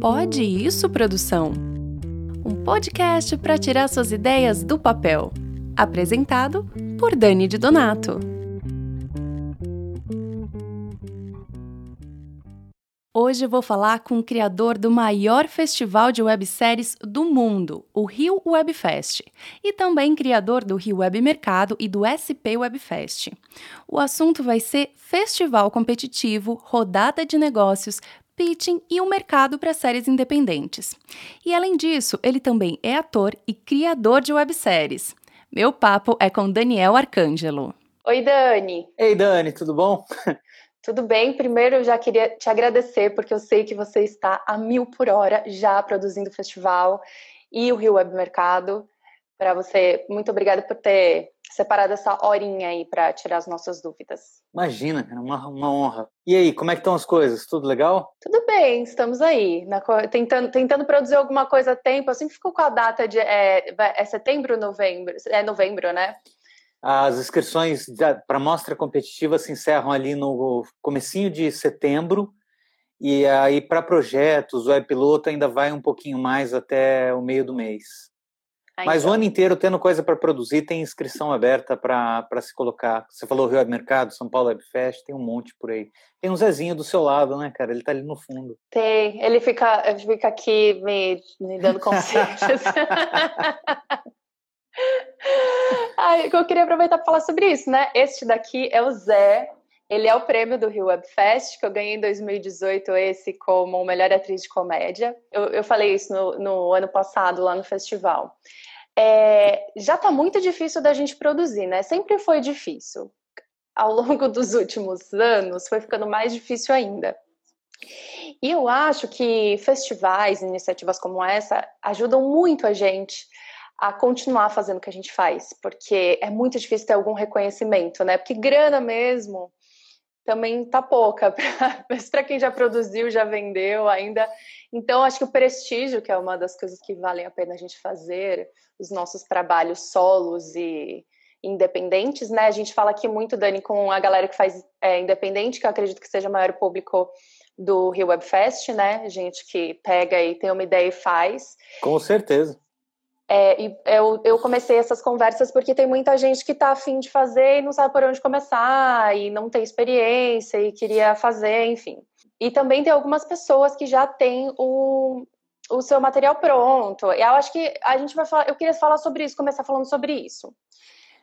Pode isso, produção? Um podcast para tirar suas ideias do papel. Apresentado por Dani de Donato. Hoje eu vou falar com o criador do maior festival de webséries do mundo, o Rio Webfest, e também criador do Rio Web Mercado e do SP Webfest. O assunto vai ser festival competitivo, rodada de negócios, pitching e um mercado para séries independentes. E além disso, ele também é ator e criador de webséries. Meu papo é com Daniel Arcângelo. Oi, Dani. Ei, Dani, tudo bom? Tudo bem? Primeiro, eu já queria te agradecer, porque eu sei que você está a mil por hora já produzindo o festival e o Rio Web Mercado. Para você, muito obrigada por ter separado essa horinha aí para tirar as nossas dúvidas. Imagina, é uma, uma honra. E aí, como é que estão as coisas? Tudo legal? Tudo bem, estamos aí, na, tentando, tentando produzir alguma coisa a tempo. Eu sempre fico com a data de. É, é setembro ou novembro? É novembro, né? As inscrições para a mostra competitiva se encerram ali no comecinho de setembro e aí para projetos, o piloto ainda vai um pouquinho mais até o meio do mês. Ah, Mas então. o ano inteiro tendo coisa para produzir, tem inscrição aberta para se colocar. Você falou Rio Web Mercado, São Paulo Web Fest, tem um monte por aí. Tem um Zezinho do seu lado, né, cara? Ele tá ali no fundo. Tem, ele fica, ele fica aqui me, me dando conselhos. Ai, eu queria aproveitar para falar sobre isso, né? Este daqui é o Zé. Ele é o prêmio do Rio Web Fest, que eu ganhei em 2018, esse como melhor atriz de comédia. Eu, eu falei isso no, no, ano passado, lá no festival. É, já está muito difícil da gente produzir, né? Sempre foi difícil. Ao longo dos últimos anos, foi ficando mais difícil ainda. E eu acho que festivais, iniciativas como essa, ajudam muito a gente a continuar fazendo o que a gente faz, porque é muito difícil ter algum reconhecimento, né? Porque grana mesmo também tá pouca, mas para quem já produziu, já vendeu ainda. Então, acho que o prestígio, que é uma das coisas que valem a pena a gente fazer, os nossos trabalhos solos e independentes, né? A gente fala aqui muito, Dani, com a galera que faz é, independente, que eu acredito que seja o maior público do Rio Web Fest, né? Gente que pega e tem uma ideia e faz. Com certeza. É, e eu, eu comecei essas conversas porque tem muita gente que está afim de fazer e não sabe por onde começar, e não tem experiência e queria fazer, enfim. E também tem algumas pessoas que já têm o, o seu material pronto. E eu acho que a gente vai falar, eu queria falar sobre isso, começar falando sobre isso.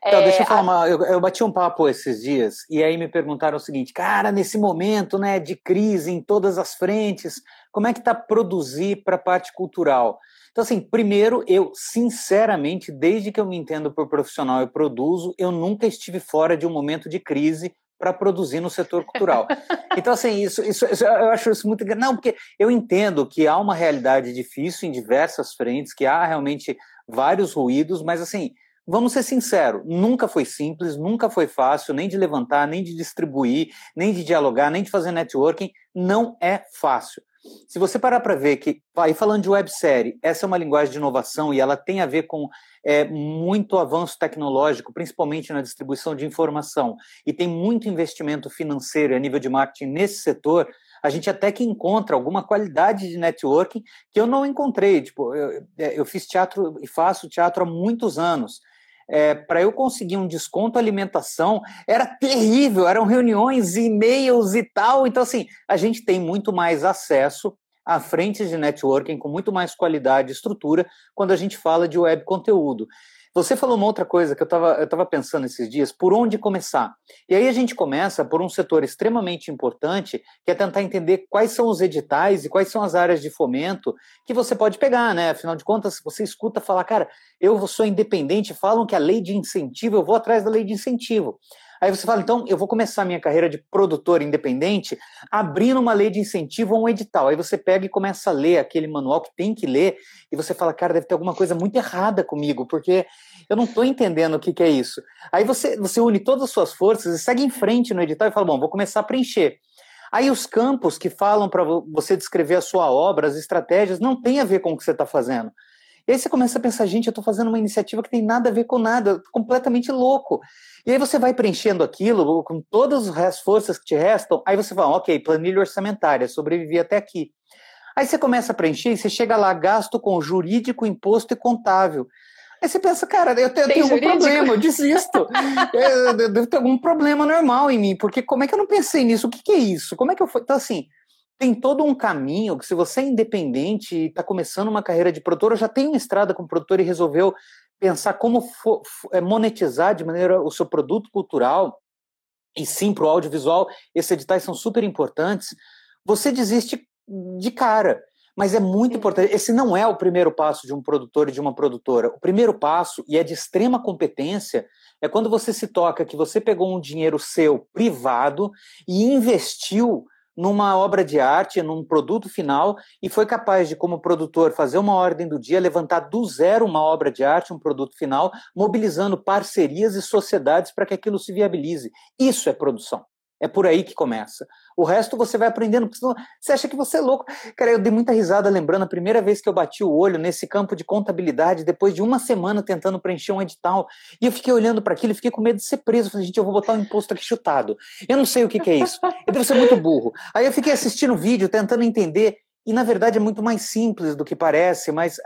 Então, é, deixa eu falar, uma, eu, eu, bati um papo esses dias e aí me perguntaram o seguinte, cara, nesse momento, né, de crise em todas as frentes, como é que tá produzir para a parte cultural? Então, assim, primeiro, eu, sinceramente, desde que eu me entendo por profissional e produzo, eu nunca estive fora de um momento de crise para produzir no setor cultural. Então, assim, isso, isso, isso, eu acho isso muito. Não, porque eu entendo que há uma realidade difícil em diversas frentes, que há realmente vários ruídos, mas, assim, vamos ser sinceros, nunca foi simples, nunca foi fácil, nem de levantar, nem de distribuir, nem de dialogar, nem de fazer networking. Não é fácil. Se você parar para ver que, aí falando de websérie, essa é uma linguagem de inovação e ela tem a ver com é, muito avanço tecnológico, principalmente na distribuição de informação, e tem muito investimento financeiro a nível de marketing nesse setor, a gente até que encontra alguma qualidade de networking que eu não encontrei. Tipo, eu, é, eu fiz teatro e faço teatro há muitos anos é, para eu conseguir um desconto alimentação era terrível, eram reuniões, e-mails e tal. Então, assim, a gente tem muito mais acesso a frentes de networking com muito mais qualidade e estrutura quando a gente fala de web conteúdo. Você falou uma outra coisa que eu estava eu tava pensando esses dias, por onde começar? E aí a gente começa por um setor extremamente importante, que é tentar entender quais são os editais e quais são as áreas de fomento que você pode pegar, né? Afinal de contas, você escuta falar, cara, eu sou independente, falam que a lei de incentivo, eu vou atrás da lei de incentivo. Aí você fala, então, eu vou começar a minha carreira de produtor independente abrindo uma lei de incentivo ou um edital. Aí você pega e começa a ler aquele manual que tem que ler, e você fala, cara, deve ter alguma coisa muito errada comigo, porque eu não estou entendendo o que, que, é isso. Aí você, você une todas as suas forças e segue em frente no edital e fala, bom, vou começar a preencher. Aí os campos que falam para você descrever a sua obra, as estratégias, não tem a ver com o que você está fazendo. E aí você começa a pensar, gente, eu estou fazendo uma iniciativa que tem nada a ver com nada, completamente louco. E aí você vai preenchendo aquilo com todas as forças que te restam, aí você fala, ok, planilha orçamentária, sobrevivi até aqui. Aí você começa a preencher e você chega lá, gasto com jurídico, imposto e contável. Aí você pensa, cara, eu tenho, tenho algum problema, eu desisto. eu, eu, devo ter algum problema normal em mim, porque como é que eu não pensei nisso? O que, que é isso? Como é que eu fui? Então, assim, tem todo um caminho que se você é independente e está começando uma carreira de produtor, ou já tem uma estrada como produtor e resolveu pensar como é, monetizar de maneira o seu produto cultural, e sim para o audiovisual, esses editais são super importantes, você desiste de cara. Mas é muito importante. Esse não é o primeiro passo de um produtor e de uma produtora. O primeiro passo, e é de extrema competência, é quando você se toca que você pegou um dinheiro seu privado e investiu numa obra de arte, num produto final, e foi capaz de, como produtor, fazer uma ordem do dia, levantar do zero uma obra de arte, um produto final, mobilizando parcerias e sociedades para que aquilo se viabilize. Isso é produção. É por aí que começa. O resto você vai aprendendo, porque senão você acha que você é louco. Cara, eu dei muita risada lembrando a primeira vez que eu bati o olho nesse campo de contabilidade, depois de uma semana tentando preencher um edital. E eu fiquei olhando para aquilo e fiquei com medo de ser preso. Falei, gente, eu vou botar um imposto aqui chutado. Eu não sei o que, que é isso. Eu devo ser muito burro. Aí eu fiquei assistindo o vídeo, tentando entender. E na verdade é muito mais simples do que parece, mas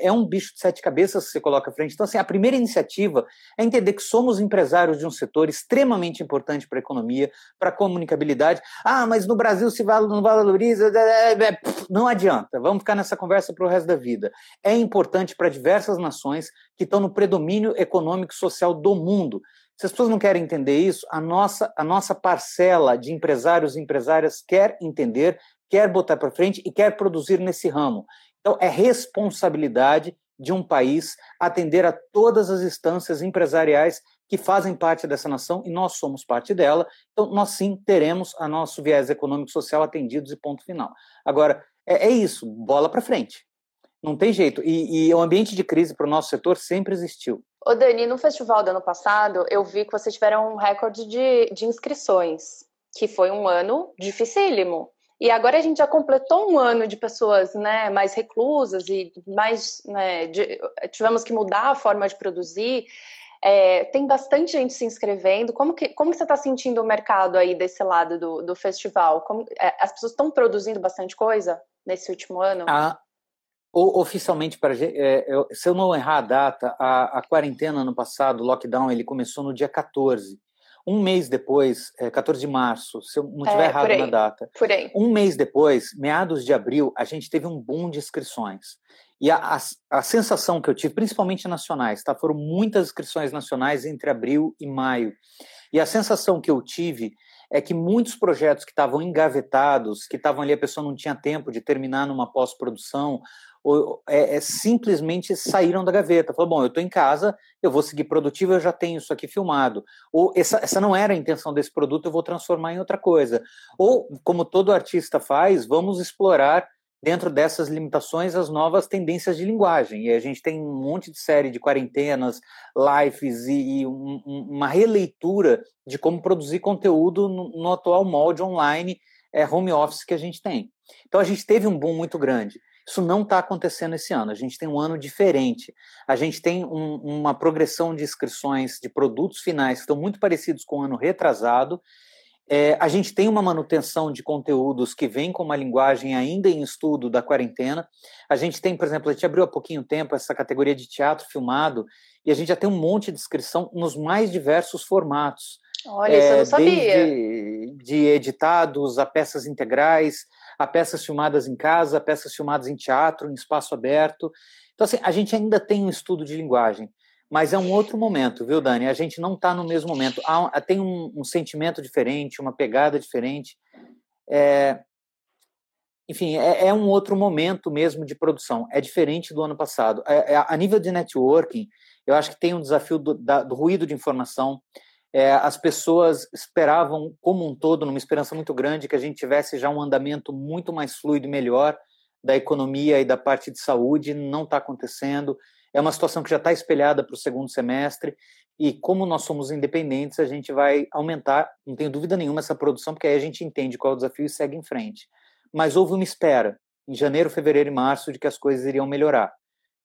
é um bicho de sete cabeças que você coloca à frente. Então, assim, a primeira iniciativa é entender que somos empresários de um setor extremamente importante para a economia, para a comunicabilidade. Ah, mas no Brasil se não valoriza. É, é, é, não adianta, vamos ficar nessa conversa para o resto da vida. É importante para diversas nações que estão no predomínio econômico e social do mundo. Se as pessoas não querem entender isso, a nossa, a nossa parcela de empresários e empresárias quer entender quer botar para frente e quer produzir nesse ramo. Então, é responsabilidade de um país atender a todas as instâncias empresariais que fazem parte dessa nação e nós somos parte dela. Então, nós sim teremos a nosso viés econômico e social atendidos e ponto final. Agora, é, é isso, bola para frente. Não tem jeito. E, e o ambiente de crise para o nosso setor sempre existiu. Ô Dani, no festival do ano passado, eu vi que vocês tiveram um recorde de, de inscrições, que foi um ano dificílimo. E agora a gente já completou um ano de pessoas né, mais reclusas e mais né, de, tivemos que mudar a forma de produzir. É, tem bastante gente se inscrevendo. Como que, como que você está sentindo o mercado aí desse lado do, do festival? Como, é, as pessoas estão produzindo bastante coisa nesse último ano? Ah, oficialmente, para é, eu, se eu não errar a data, a, a quarentena ano passado, o lockdown, ele começou no dia 14. Um mês depois, é, 14 de março, se eu não estiver é, errado na data, um mês depois, meados de abril, a gente teve um boom de inscrições. E a, a, a, sensação que eu tive, principalmente nacionais, tá? foram muitas inscrições nacionais entre abril e maio. E a sensação que eu tive é que muitos projetos que estavam engavetados, que estavam ali, a pessoa não tinha tempo de terminar numa pós-produção, ou, é, é, simplesmente saíram da gaveta. Falou, bom, eu estou em casa, eu vou seguir produtivo, eu já tenho isso aqui filmado. Ou essa, essa não era a intenção desse produto, eu vou transformar em outra coisa. Ou, como todo artista faz, vamos explorar dentro dessas limitações as novas tendências de linguagem. E a gente tem um monte de série de quarentenas, lives e, e um, uma releitura de como produzir conteúdo no, no atual molde online, é, home office que a gente tem. Então a gente teve um boom muito grande. Isso não está acontecendo esse ano. A gente tem um ano diferente. A gente tem um, uma progressão de inscrições de produtos finais que estão muito parecidos com o ano retrasado. É, a gente tem uma manutenção de conteúdos que vem com uma linguagem ainda em estudo da quarentena. A gente tem, por exemplo, a gente abriu há pouquinho tempo essa categoria de teatro filmado e a gente já tem um monte de inscrição nos mais diversos formatos. Olha, é, isso eu não sabia. Desde de editados a peças integrais, a peças filmadas em casa, a peças filmadas em teatro, em espaço aberto. Então, assim, a gente ainda tem um estudo de linguagem, mas é um outro momento, viu, Dani? A gente não está no mesmo momento. Há, tem um, um, sentimento diferente, uma pegada diferente. É, enfim, é, é, um outro momento mesmo de produção. É diferente do ano passado. É, é, a nível de networking, eu acho que tem um desafio do, da, do ruído de informação é, as pessoas esperavam, como um todo, numa esperança muito grande, que a gente tivesse já um andamento muito mais fluido e melhor da economia e da parte de saúde. Não está acontecendo. É uma situação que já está espelhada para o segundo semestre. E como nós somos independentes, a gente vai aumentar, não tenho dúvida nenhuma, essa produção, porque aí a gente entende qual é o desafio e segue em frente. Mas houve uma espera, em janeiro, fevereiro e março, de que as coisas iriam melhorar.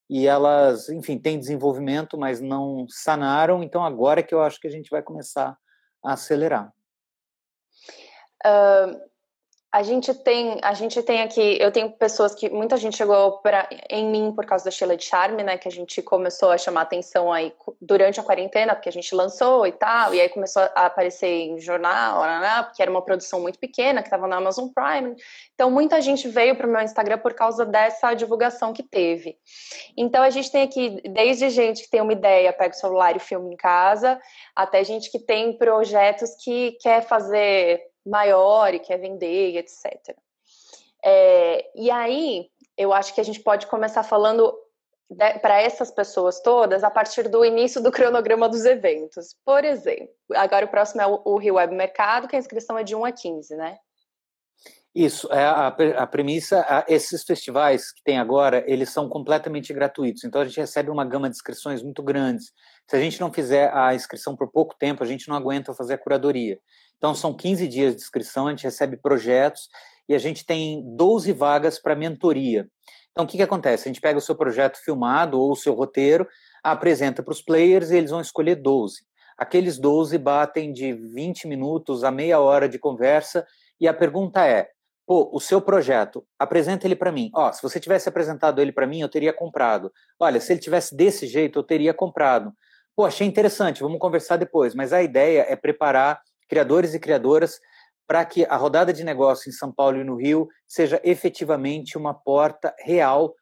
E elas, enfim, têm desenvolvimento, mas não sanaram. Então agora é que eu acho que a gente vai começar a acelerar. Uh, a gente tem, a gente tem aqui, eu tenho pessoas que muita gente chegou pra, em mim por causa da Sheila de Charme, né, que a gente começou a chamar atenção aí durante a quarentena, porque a gente lançou e tal, e aí começou a aparecer em jornal, porque era uma produção muito pequena que estava na Amazon Prime. Então muita gente veio para o meu Instagram por causa dessa divulgação que teve. Então a gente tem aqui desde gente que tem uma ideia, pega o celular e filma em casa, até gente que tem projetos que quer fazer maior e quer vender, etc. É, e aí, eu acho que a gente pode começar falando para essas pessoas todas a partir do início do cronograma dos eventos. Por exemplo, agora o próximo é o, Rio Web Mercado, que a inscrição é de 1 a 15, né? Isso, é a, a premissa, a, esses festivais que tem agora, eles são completamente gratuitos, então a gente recebe uma gama de inscrições muito grandes. Se a gente não fizer a inscrição por pouco tempo, a gente não aguenta fazer a curadoria. Então, são 15 dias de inscrição, a gente recebe projetos e a gente tem 12 vagas para mentoria. Então, o que, que acontece? A gente pega o seu projeto filmado ou o seu roteiro, apresenta para os players e eles vão escolher 12. Aqueles 12 batem de 20 minutos a meia hora de conversa e a pergunta é: pô, o seu projeto, apresenta ele para mim. Ó, se você tivesse apresentado ele para mim, eu teria comprado. Olha, se ele tivesse desse jeito, eu teria comprado. Pô, achei interessante, vamos conversar depois. Mas a ideia é preparar criadores e criadoras, para que a rodada de negócio em São Paulo e no Rio seja efetivamente uma porta real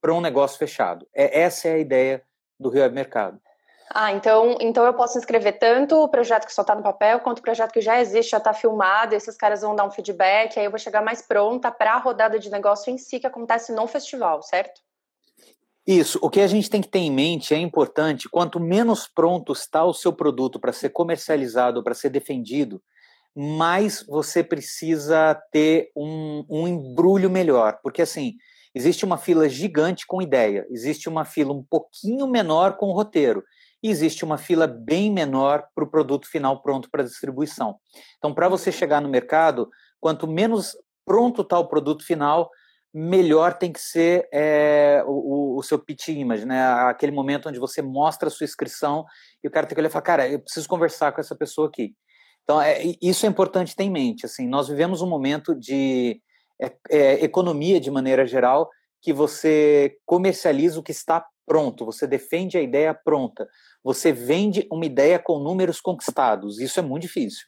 para um negócio fechado. É, essa é a ideia do Rio Web Mercado. Ah, então, então eu posso inscrever tanto o projeto que só está no papel, quanto o projeto que já existe, já está filmado, esses caras vão dar um feedback, aí eu vou chegar mais pronta para a rodada de negócio em si, que acontece no festival, certo? Isso. O que a gente tem que ter em mente é importante: quanto menos pronto está o seu produto para ser comercializado, para ser defendido, mais você precisa ter um, um embrulho melhor. Porque, assim, existe uma fila gigante com ideia, existe uma fila um pouquinho menor com roteiro, e existe uma fila bem menor para o produto final pronto para distribuição. Então, para você chegar no mercado, quanto menos pronto está o produto final, melhor tem que ser é, o, o, seu pitch image, né? Aquele momento onde você mostra a sua inscrição e o cara tem que olhar e falar, cara, eu preciso conversar com essa pessoa aqui. Então, é, isso é importante ter em mente. Assim, nós vivemos um momento de é, é, economia de maneira geral, que você comercializa o que está pronto, você defende a ideia pronta, você vende uma ideia com números conquistados. Isso é muito difícil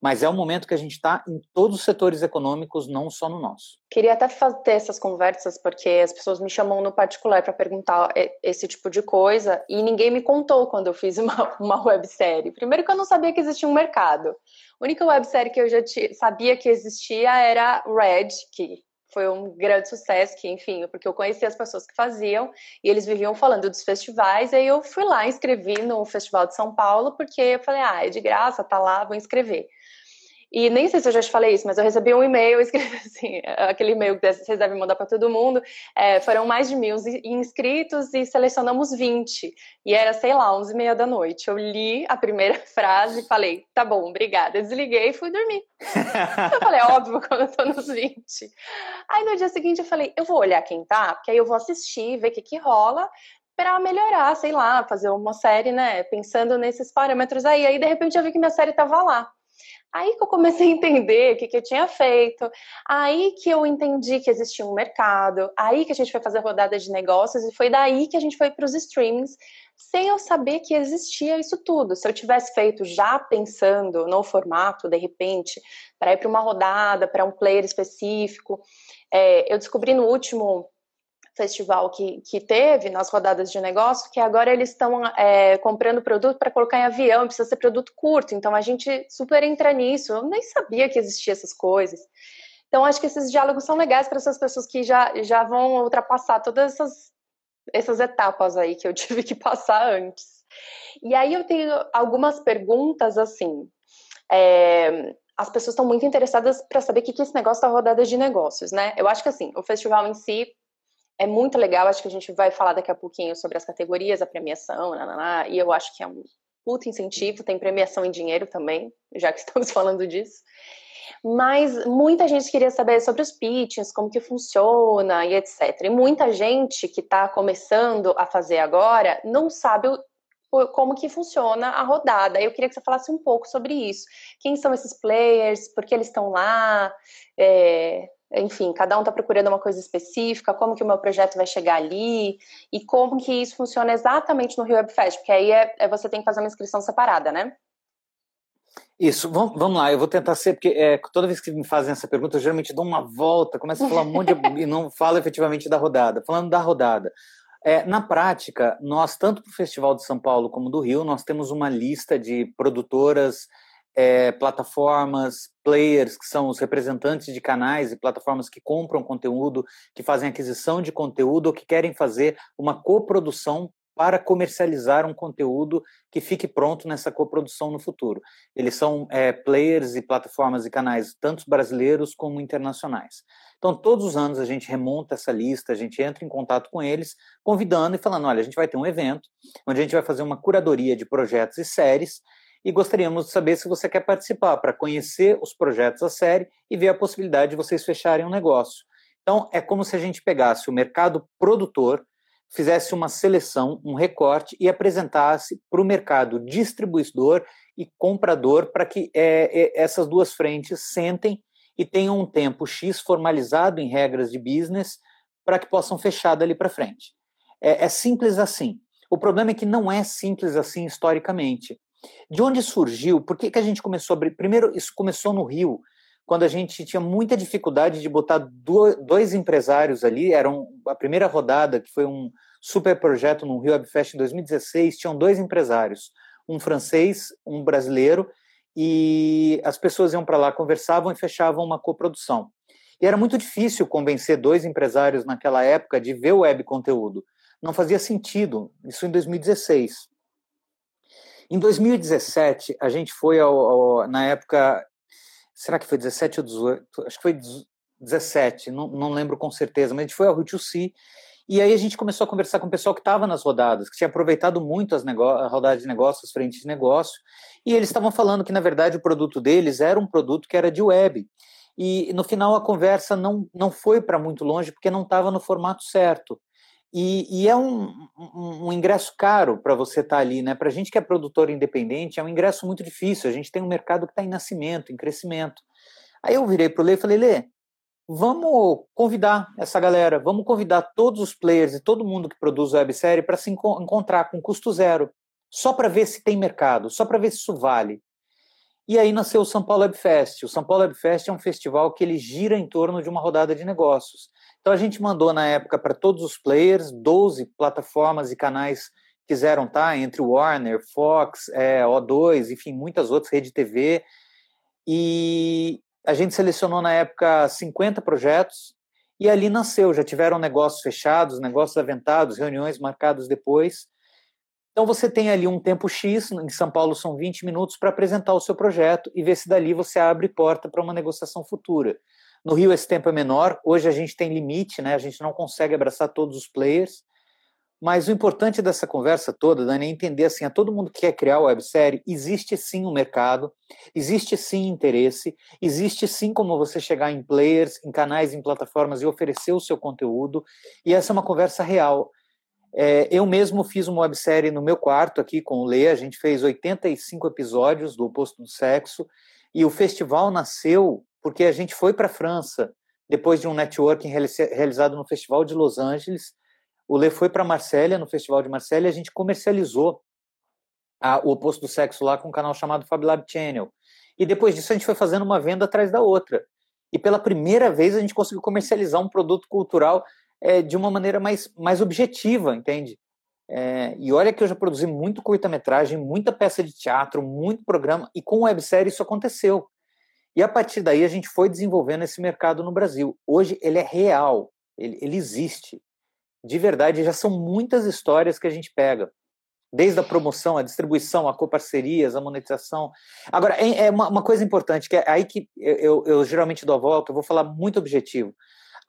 mas é um momento que a gente está em todos os setores econômicos, não só no nosso. Queria até ter essas conversas, porque as pessoas me chamam no particular para perguntar esse tipo de coisa, e ninguém me contou quando eu fiz uma, uma websérie. Primeiro que eu não sabia que existia um mercado. A única websérie que eu já sabia que existia era Red, que foi um grande sucesso, que enfim, porque eu conheci as pessoas que faziam e eles viviam falando dos festivais, aí eu fui lá, inscrevi no Festival de São Paulo, porque eu falei, ah, é de graça, tá lá, vou inscrever. E nem sei se eu já te falei isso, mas eu recebi um e-mail, escrevi assim, aquele e-mail que vocês devem mandar para todo mundo. É, foram mais de mil inscritos e selecionamos 20. E era, sei lá, 11 e meia da noite. Eu li a primeira frase e falei, tá bom, obrigada. Desliguei e fui dormir. eu falei, óbvio, quando eu tô nos 20. Aí no dia seguinte eu falei, eu vou olhar quem tá, porque aí eu vou assistir, ver o que que rola para melhorar, sei lá, fazer uma série, né, pensando nesses parâmetros aí. Aí de repente eu vi que minha série tava lá. Aí que eu comecei a entender o que, que eu tinha feito, aí que eu entendi que existia um mercado, aí que a gente foi fazer rodada de negócios e foi daí que a gente foi para os streamings, sem eu saber que existia isso tudo. Se eu tivesse feito já pensando no formato, de repente, para ir para uma rodada, para um player específico, é, eu descobri no último festival que, que teve nas rodadas de negócio, que agora eles estão é, comprando produto para colocar em avião, precisa ser produto curto, então a gente super entra nisso. Eu nem sabia que existia essas coisas. Então, acho que esses diálogos são legais para essas pessoas que já, já vão ultrapassar todas essas, essas etapas aí que eu tive que passar antes. E aí eu tenho algumas perguntas assim. É, as pessoas estão muito interessadas para saber o que, que é esse negócio da rodada de negócios, né? Eu acho que assim, o festival em si é muito legal, acho que a gente vai falar daqui a pouquinho sobre as categorias, a premiação, nananá, e eu acho que é um puto incentivo, tem premiação em dinheiro também, já que estamos falando disso. Mas muita gente queria saber sobre os pitches, como que funciona e etc. E muita gente que está começando a fazer agora não sabe como que funciona a rodada. Eu queria que você falasse um pouco sobre isso. Quem são esses players? Por que eles estão lá? É, enfim, cada um está procurando uma coisa específica, como que o meu projeto vai chegar ali e como que isso funciona exatamente no Rio Web Fest, porque aí é, é você tem que fazer uma inscrição separada, né? Isso, vamos, vamos lá, eu vou tentar ser, porque é, toda vez que me fazem essa pergunta, eu geralmente dou uma volta, começo a falar um monte de, e não falo efetivamente da rodada. Falando da rodada, é, na prática, nós, tanto para o Festival de São Paulo como do Rio, nós temos uma lista de produtoras, é, plataformas, players, que são os representantes de canais e plataformas que compram conteúdo, que fazem aquisição de conteúdo ou que querem fazer uma coprodução para comercializar um conteúdo que fique pronto nessa coprodução no futuro. Eles são é, players e plataformas e canais, tanto brasileiros como internacionais. Então, todos os anos a gente remonta essa lista, a gente entra em contato com eles, convidando e falando: olha, a gente vai ter um evento onde a gente vai fazer uma curadoria de projetos e séries e gostaríamos de saber se você quer participar para conhecer os projetos da série e ver a possibilidade de vocês fecharem um negócio. Então, é como se a gente pegasse o mercado produtor, fizesse uma seleção, um recorte e apresentasse para o mercado distribuidor e comprador para que é, é, essas duas frentes sentem e tenham um tempo X formalizado em regras de business para que possam fechar dali para frente. É, é simples assim. O problema é que não é simples assim historicamente. De onde surgiu? Por que, que a gente começou a abrir? Primeiro, isso começou no Rio, quando a gente tinha muita dificuldade de botar dois empresários ali. Era a primeira rodada, que foi um super projeto no Rio Webfest em 2016, tinham dois empresários, um francês, um brasileiro, e as pessoas iam para lá, conversavam e fechavam uma coprodução. E era muito difícil convencer dois empresários naquela época de ver o web conteúdo. Não fazia sentido, isso em 2016. Em 2017, a gente foi ao, ao, na época, será que foi 17 ou 18? Acho que foi 17, não, não lembro com certeza, mas a gente foi ao Rio C e aí a gente começou a conversar com o pessoal que estava nas rodadas, que tinha aproveitado muito as rodadas de negócios, as frentes de negócio, e eles estavam falando que, na verdade, o produto deles era um produto que era de web. E no final a conversa não, não foi para muito longe, porque não estava no formato certo. E, e é um, um, um, ingresso caro para você estar tá ali, né? Para a gente que é produtor independente, é um ingresso muito difícil. A gente tem um mercado que está em nascimento, em crescimento. Aí eu virei para o Lê e falei: Lê, vamos convidar essa galera, vamos convidar todos os players e todo mundo que produz websérie para se encontrar com custo zero, só para ver se tem mercado, só para ver se isso vale. E aí nasceu o São Paulo Web Fest. O São Paulo Web Fest é um festival que ele gira em torno de uma rodada de negócios. Então a gente mandou na época para todos os players, 12 plataformas e canais quiseram estar, tá, entre Warner, Fox, é, O2, enfim, muitas outras, Rede TV. E a gente selecionou na época 50 projetos e ali nasceu. Já tiveram negócios fechados, negócios aventados, reuniões marcadas depois. Então você tem ali um tempo X, em São Paulo são 20 minutos para apresentar o seu projeto e ver se dali você abre porta para uma negociação futura. No Rio esse tempo é menor, hoje a gente tem limite, né? A gente não consegue abraçar todos os players. Mas o importante dessa conversa toda, Dani, é entender assim, a todo mundo que quer criar websérie, existe sim um mercado, existe sim interesse, existe sim como você chegar em players, em canais, em plataformas e oferecer o seu conteúdo, e essa é uma conversa real. É, eu mesmo fiz uma websérie no meu quarto aqui com o Lê, a gente fez 85 episódios do Oposto do Sexo, e o festival nasceu porque a gente foi para a França, depois de um networking realizado no Festival de Los Angeles. O Lê foi para Marsella, no Festival de Marsella, e a gente comercializou a, o oposto do sexo lá com um canal chamado FabLab Channel. E depois disso a gente foi fazendo uma venda atrás da outra. E pela primeira vez a gente conseguiu comercializar um produto cultural é, de uma maneira mais, mais objetiva, entende? É, e olha que eu já produzi muito curta-metragem, muita peça de teatro, muito programa, e com websérie isso aconteceu. E a partir daí a gente foi desenvolvendo esse mercado no Brasil. Hoje ele é real, ele, ele existe. De verdade, já são muitas histórias que a gente pega. Desde a promoção, a distribuição, a coparcerias, a monetização. Agora, é, é uma, uma, coisa importante, que é aí que eu, eu, eu geralmente dou a volta, eu vou falar muito objetivo.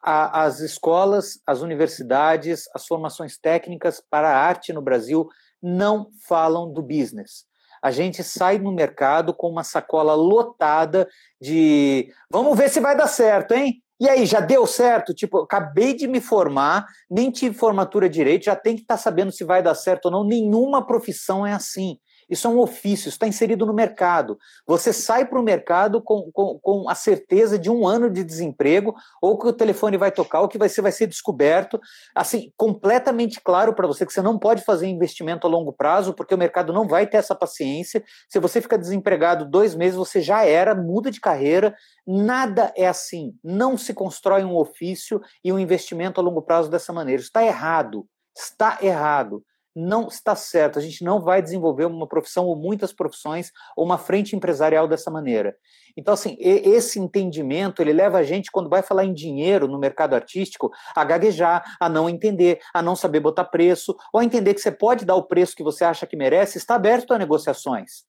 As escolas, as universidades, as formações técnicas para a arte no Brasil não falam do business A gente sai no mercado com uma sacola lotada de vamos ver se vai dar certo, hein? E aí, já deu certo? Tipo, acabei de me formar, nem tive formatura direito, já tem que estar tá sabendo se vai dar certo ou não. Nenhuma profissão é assim. Isso é um ofício, está inserido no mercado. Você sai para o mercado com, com, com, a certeza de um ano de desemprego, ou que o telefone vai tocar, ou que vai ser, vai ser descoberto. Assim, completamente claro para você que você não pode fazer investimento a longo prazo, porque o mercado não vai ter essa paciência. Se você ficar desempregado dois meses, você já era, muda de carreira. Nada é assim. Não se constrói um ofício e um investimento a longo prazo dessa maneira. Está errado. Está errado não está certo. A gente não vai desenvolver uma profissão ou muitas profissões ou uma frente empresarial dessa maneira. Então, assim, esse entendimento ele leva a gente, quando vai falar em dinheiro no mercado artístico, a gaguejar, a não entender, a não saber botar preço, ou a entender que você pode dar o preço que você acha que merece, está aberto a negociações.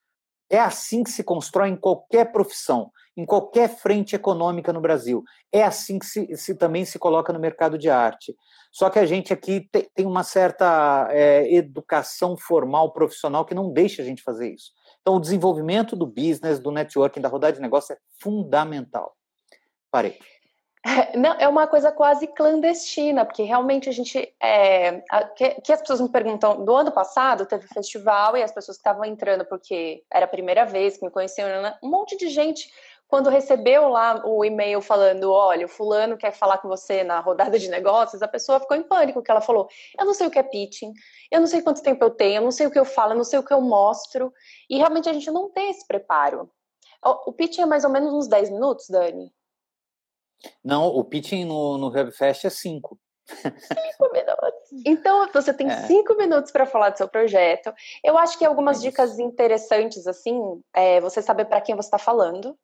É assim que se constrói em qualquer profissão, em qualquer frente econômica no Brasil. É assim que se, se também se coloca no mercado de arte. Só que a gente aqui te, tem uma certa é, educação formal, profissional, que não deixa a gente fazer isso. Então, o desenvolvimento do business, do networking, da rodada de negócio é fundamental. Parei. Não, é uma coisa quase clandestina, porque realmente a gente. É, que, que, as pessoas me perguntam, do ano passado teve festival e as pessoas que estavam entrando porque era a primeira vez que me conheciam, né, um monte de gente, quando recebeu lá o e-mail falando: olha, o fulano quer falar com você na rodada de negócios, a pessoa ficou em pânico, porque ela falou: eu não sei o que é pitching, eu não sei quanto tempo eu tenho, eu não sei o que eu falo, eu não sei o que eu mostro, e realmente a gente não tem esse preparo. O, pitching é mais ou menos uns 10 minutos, Dani? Não, o pitching no, no Hubfest é cinco. Cinco minutos. Então, você tem é. cinco minutos para falar do seu projeto. Eu acho que algumas é dicas interessantes, assim, é você saber para quem você está falando,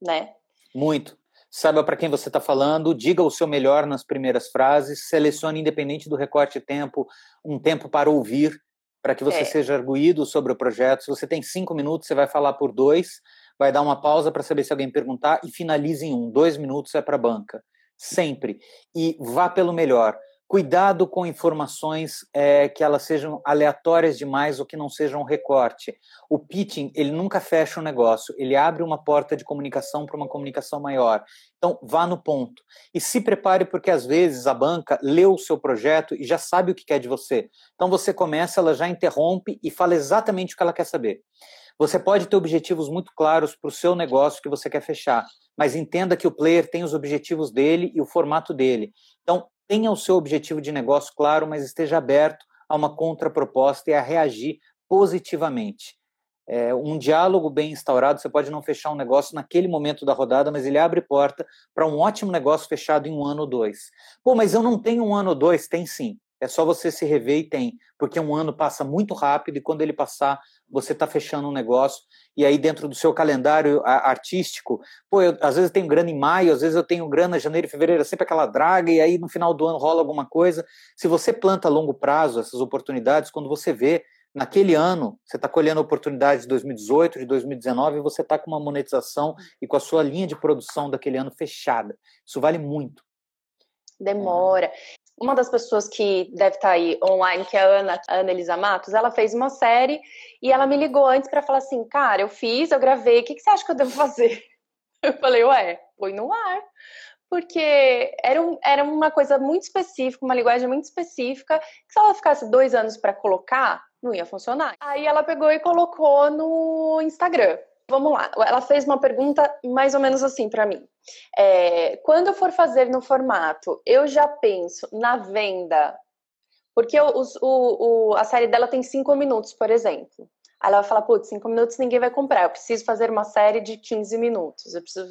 né? Muito. Saiba para quem você está falando, diga o seu melhor nas primeiras frases, selecione, independente do recorte de tempo, um tempo para ouvir, para que você é. seja arguído sobre o projeto. Se você tem cinco minutos, você vai falar por dois vai dar uma pausa para saber se alguém perguntar e finalize em um. Dois minutos é para a banca. Sempre. E vá pelo melhor. Cuidado com informações é, que elas sejam aleatórias demais ou que não sejam recorte. O pitching, ele nunca fecha um negócio, ele abre uma porta de comunicação para uma comunicação maior. Então, vá no ponto. E se prepare, porque às vezes a banca leu o seu projeto e já sabe o que quer de você. Então, você começa, ela já interrompe e fala exatamente o que ela quer saber. Você pode ter objetivos muito claros para o seu negócio que você quer fechar, mas entenda que o player tem os objetivos dele e o formato dele. Então, tenha o seu objetivo de negócio claro, mas esteja aberto a uma contraproposta e a reagir positivamente. É, um diálogo bem instaurado, você pode não fechar um negócio naquele momento da rodada, mas ele abre porta para um ótimo negócio fechado em um ano ou dois. Pô, mas eu não tenho um ano ou dois? Tem sim. É só você se rever e tem, porque um ano passa muito rápido e quando ele passar, você está fechando um negócio. E aí, dentro do seu calendário artístico, pô, eu, às vezes eu tenho grana em maio, às vezes eu tenho grana em janeiro e fevereiro, é sempre aquela draga, e aí no final do ano rola alguma coisa. Se você planta a longo prazo essas oportunidades, quando você vê, naquele ano, você está colhendo oportunidades de 2018, de 2019, e você está com uma monetização e com a sua linha de produção daquele ano fechada. Isso vale muito. Demora uma das pessoas que deve estar tá aí online, que é a Ana, a Ana Elisa Matos, ela fez uma série e ela me ligou antes para falar assim, cara, eu fiz, eu gravei, o que, que você acha que eu devo fazer? Eu falei, ué, põe no ar. Porque era, um, era uma coisa muito específica, uma linguagem muito específica, que se ela ficasse dois anos para colocar, não ia funcionar. Aí ela pegou e colocou no Instagram. Vamos lá, ela fez uma pergunta mais ou menos assim para mim. É, quando eu for fazer no formato, eu já penso na venda, porque o, o, o, a série dela tem cinco minutos, por exemplo. Aí ela vai falar, putz, cinco minutos ninguém vai comprar, eu preciso fazer uma série de 15 minutos, eu preciso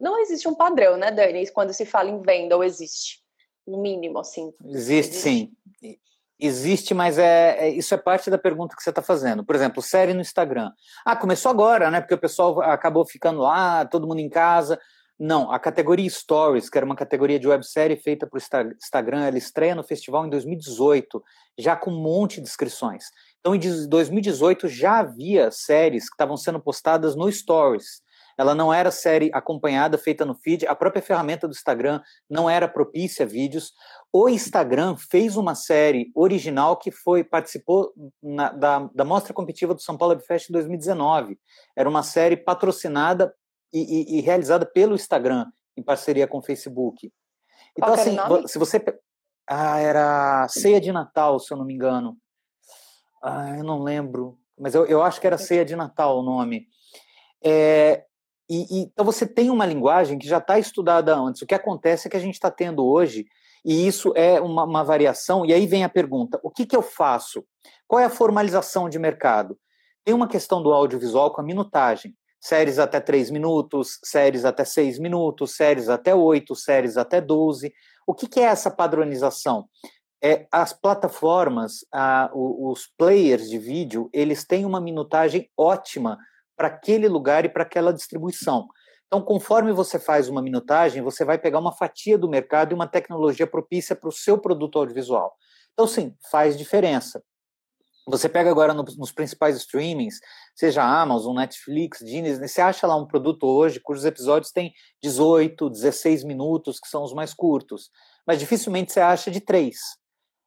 Não existe um padrão, né, Dani, quando se fala em venda, ou existe? No mínimo, assim. Existe, existe. sim. Existe, mas é, é, isso é parte da pergunta que você está fazendo. Por exemplo, série no Instagram. Ah, começou agora, né? Porque o pessoal acabou ficando lá, todo mundo em casa. Não, a categoria Stories, que era uma categoria de websérie feita para o Instagram, ela estreia no festival em 2018, já com um monte de inscrições. Então, em 2018 já havia séries que estavam sendo postadas no Stories. Ela não era série acompanhada, feita no feed, a própria ferramenta do Instagram não era propícia a vídeos. O Instagram fez uma série original que foi participou na, da, da Mostra Competitiva do São Paulo Fest 2019. Era uma série patrocinada e, e, e realizada pelo Instagram, em parceria com o Facebook. Então, assim, se você. Ah, era Ceia de Natal, se eu não me engano. Ah, eu não lembro. Mas eu, eu acho que era Ceia de Natal o nome. É, e, e, então você tem uma linguagem que já está estudada antes. O que acontece é que a gente está tendo hoje, e isso é uma, uma, variação, e aí vem a pergunta: o que, que eu faço? Qual é a formalização de mercado? Tem uma questão do audiovisual com a minutagem. Séries até 3 minutos, séries até 6 minutos, séries até 8, séries até 12. O que, que é essa padronização? É, as plataformas, ah, os players de vídeo, eles têm uma minutagem ótima para aquele lugar e para aquela distribuição. Então, conforme você faz uma minutagem, você vai pegar uma fatia do mercado e uma tecnologia propícia para o seu produto audiovisual. Então, sim, faz diferença. Você pega agora no, nos principais streamings, seja Amazon, Netflix, Disney, você acha lá um produto hoje cujos episódios têm 18, 16 minutos, que são os mais curtos, mas dificilmente você acha de 3.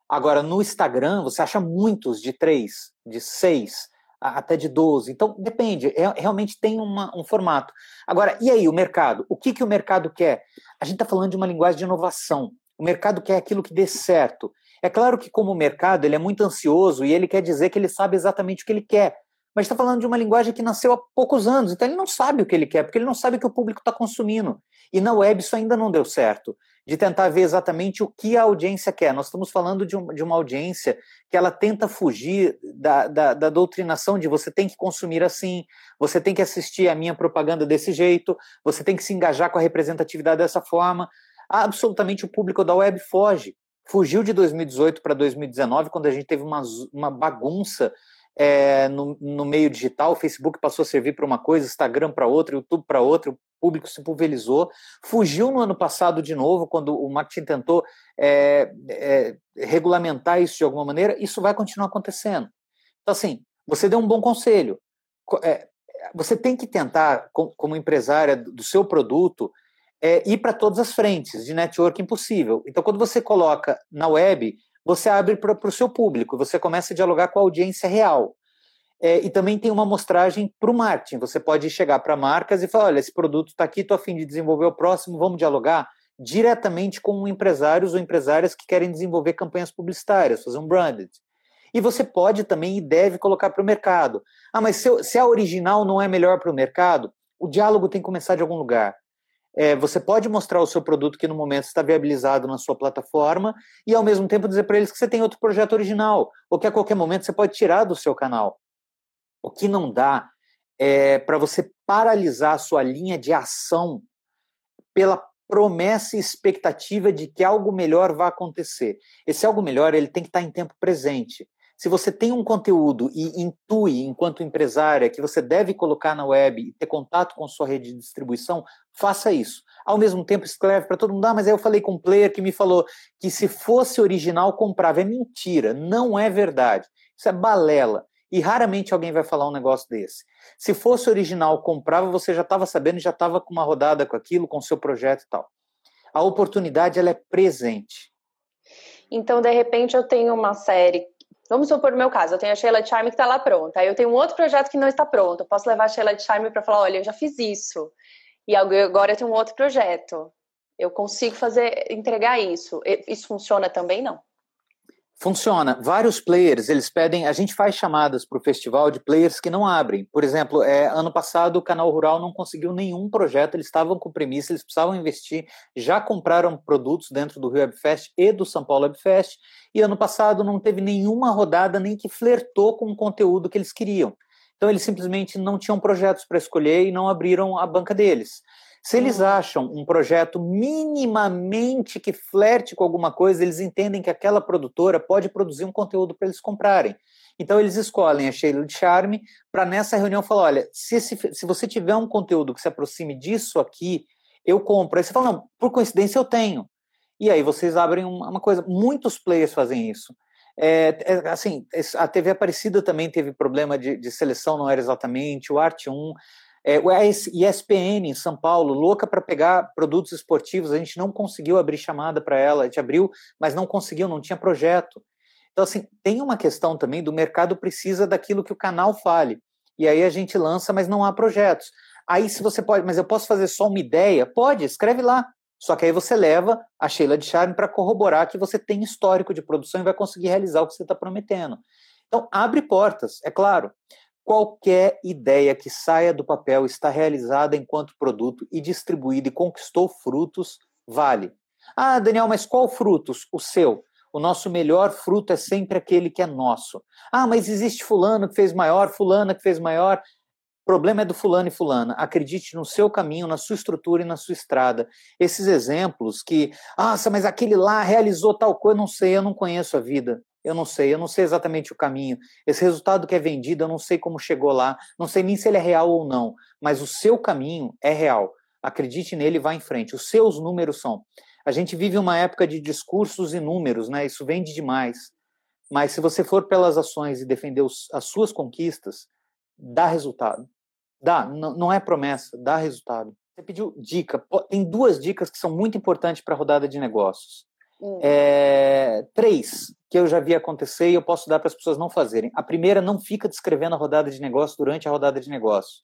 Agora, no Instagram, você acha muitos de 3, de 6 até de 12. Então, depende, é, realmente tem uma, um formato. Agora, e aí, o mercado? O que, que o mercado quer? A gente está falando de uma linguagem de inovação. O mercado quer aquilo que dê certo. É claro que, como mercado, ele é muito ansioso e ele quer dizer que ele sabe exatamente o que ele quer. Mas está falando de uma linguagem que nasceu há poucos anos, então ele não sabe o que ele quer, porque ele não sabe o que o público está consumindo. E na web isso ainda não deu certo de tentar ver exatamente o que a audiência quer. Nós estamos falando de, um, de uma audiência que ela tenta fugir da, da, da, doutrinação de você tem que consumir assim, você tem que assistir a minha propaganda desse jeito, você tem que se engajar com a representatividade dessa forma. Absolutamente o público da web foge. Fugiu de 2018 para 2019, quando a gente teve uma, uma bagunça é, no, no, meio digital, o Facebook passou a servir para uma coisa, Instagram para outra, YouTube para outra, o público se pulverizou, fugiu no ano passado de novo, quando o marketing tentou é, é, regulamentar isso de alguma maneira, isso vai continuar acontecendo. Então, assim, você deu um bom conselho. É, você tem que tentar, como empresária do seu produto, é, ir para todas as frentes de networking possível. Então, quando você coloca na web, você abre para o seu público, você começa a dialogar com a audiência real. É, e também tem uma amostragem para o marketing. Você pode chegar para marcas e falar: olha, esse produto está aqui, estou a fim de desenvolver o próximo, vamos dialogar diretamente com empresários ou empresárias que querem desenvolver campanhas publicitárias, fazer um branded. E você pode também e deve colocar para o mercado. Ah, mas se, se a original não é melhor para o mercado, o diálogo tem que começar de algum lugar. É, você pode mostrar o seu produto que no momento está viabilizado na sua plataforma e ao mesmo tempo dizer para eles que você tem outro projeto original ou que a qualquer momento você pode tirar do seu canal. O que não dá é para você paralisar a sua linha de ação pela promessa e expectativa de que algo melhor vai acontecer. Esse algo melhor ele tem que estar em tempo presente. Se você tem um conteúdo e intui, enquanto empresária, que você deve colocar na web e ter contato com sua rede de distribuição, faça isso. Ao mesmo tempo, escreve para todo mundo: ah, mas aí eu falei com um player que me falou que se fosse original, comprava. É mentira, não é verdade. Isso é balela. E raramente alguém vai falar um negócio desse. Se fosse original, comprava, você já estava sabendo, já estava com uma rodada com aquilo, com o seu projeto e tal. A oportunidade ela é presente. Então, de repente, eu tenho uma série Vamos supor no meu caso, eu tenho a Sheila Charme que está lá pronta. Aí eu tenho um outro projeto que não está pronto. Eu posso levar a Sheila Charme para falar, olha, eu já fiz isso. E agora eu tenho um outro projeto. Eu consigo fazer, entregar isso. Isso funciona também, não? Funciona. Vários players, eles pedem. A gente faz chamadas para o festival de players que não abrem. Por exemplo, é, ano passado o Canal Rural não conseguiu nenhum projeto, eles estavam com premissa, eles precisavam investir, já compraram produtos dentro do Rio Web Fest e do São Paulo Web Fest, e ano passado não teve nenhuma rodada nem que flertou com o conteúdo que eles queriam. Então eles simplesmente não tinham projetos para escolher e não abriram a banca deles. Se eles uhum. acham um projeto minimamente que flerte com alguma coisa, eles entendem que aquela produtora pode produzir um conteúdo para eles comprarem. Então eles escolhem a Sheila de Charme para nessa reunião falar: olha, se, esse, se você tiver um conteúdo que se aproxime disso aqui, eu compro. Aí você fala: não, por coincidência eu tenho. E aí vocês abrem uma, coisa. Muitos players fazem isso. É, é, assim, a TV Aparecida também teve problema de, de, seleção, não era exatamente, o Arte 1. É, a ESPN em São Paulo, louca para pegar produtos esportivos, a gente não conseguiu abrir chamada para ela, a gente abriu, mas não conseguiu, não tinha projeto. Então, assim, tem uma questão também do mercado precisa daquilo que o canal fale. E aí a gente lança, mas não há projetos. Aí, se você pode, mas eu posso fazer só uma ideia? Pode, escreve lá. Só que aí você leva a Sheila de Charme para corroborar que você tem histórico de produção e vai conseguir realizar o que você está prometendo. Então, abre portas, é claro. Qualquer ideia que saia do papel está realizada enquanto produto e distribuída e conquistou frutos, vale. Ah, Daniel, mas qual frutos? O seu. O nosso melhor fruto é sempre aquele que é nosso. Ah, mas existe fulano que fez maior, fulana que fez maior. O problema é do fulano e fulana. Acredite no seu caminho, na sua estrutura e na sua estrada. Esses exemplos que, ah, mas aquele lá realizou tal coisa, não sei, eu não conheço a vida. Eu não sei, eu não sei exatamente o caminho. Esse resultado que é vendido, eu não sei como chegou lá, não sei nem se ele é real ou não, mas o seu caminho é real. Acredite nele e vá em frente. Os seus números são. A gente vive uma época de discursos e números, né? Isso vende demais. Mas se você for pelas ações e defender os, as suas conquistas, dá resultado. Dá, não é promessa, dá resultado. Você pediu dica. Tem duas dicas que são muito importantes para a rodada de negócios. É, três que eu já vi acontecer e eu posso dar para as pessoas não fazerem. A primeira, não fica descrevendo a rodada de negócio durante a rodada de negócio.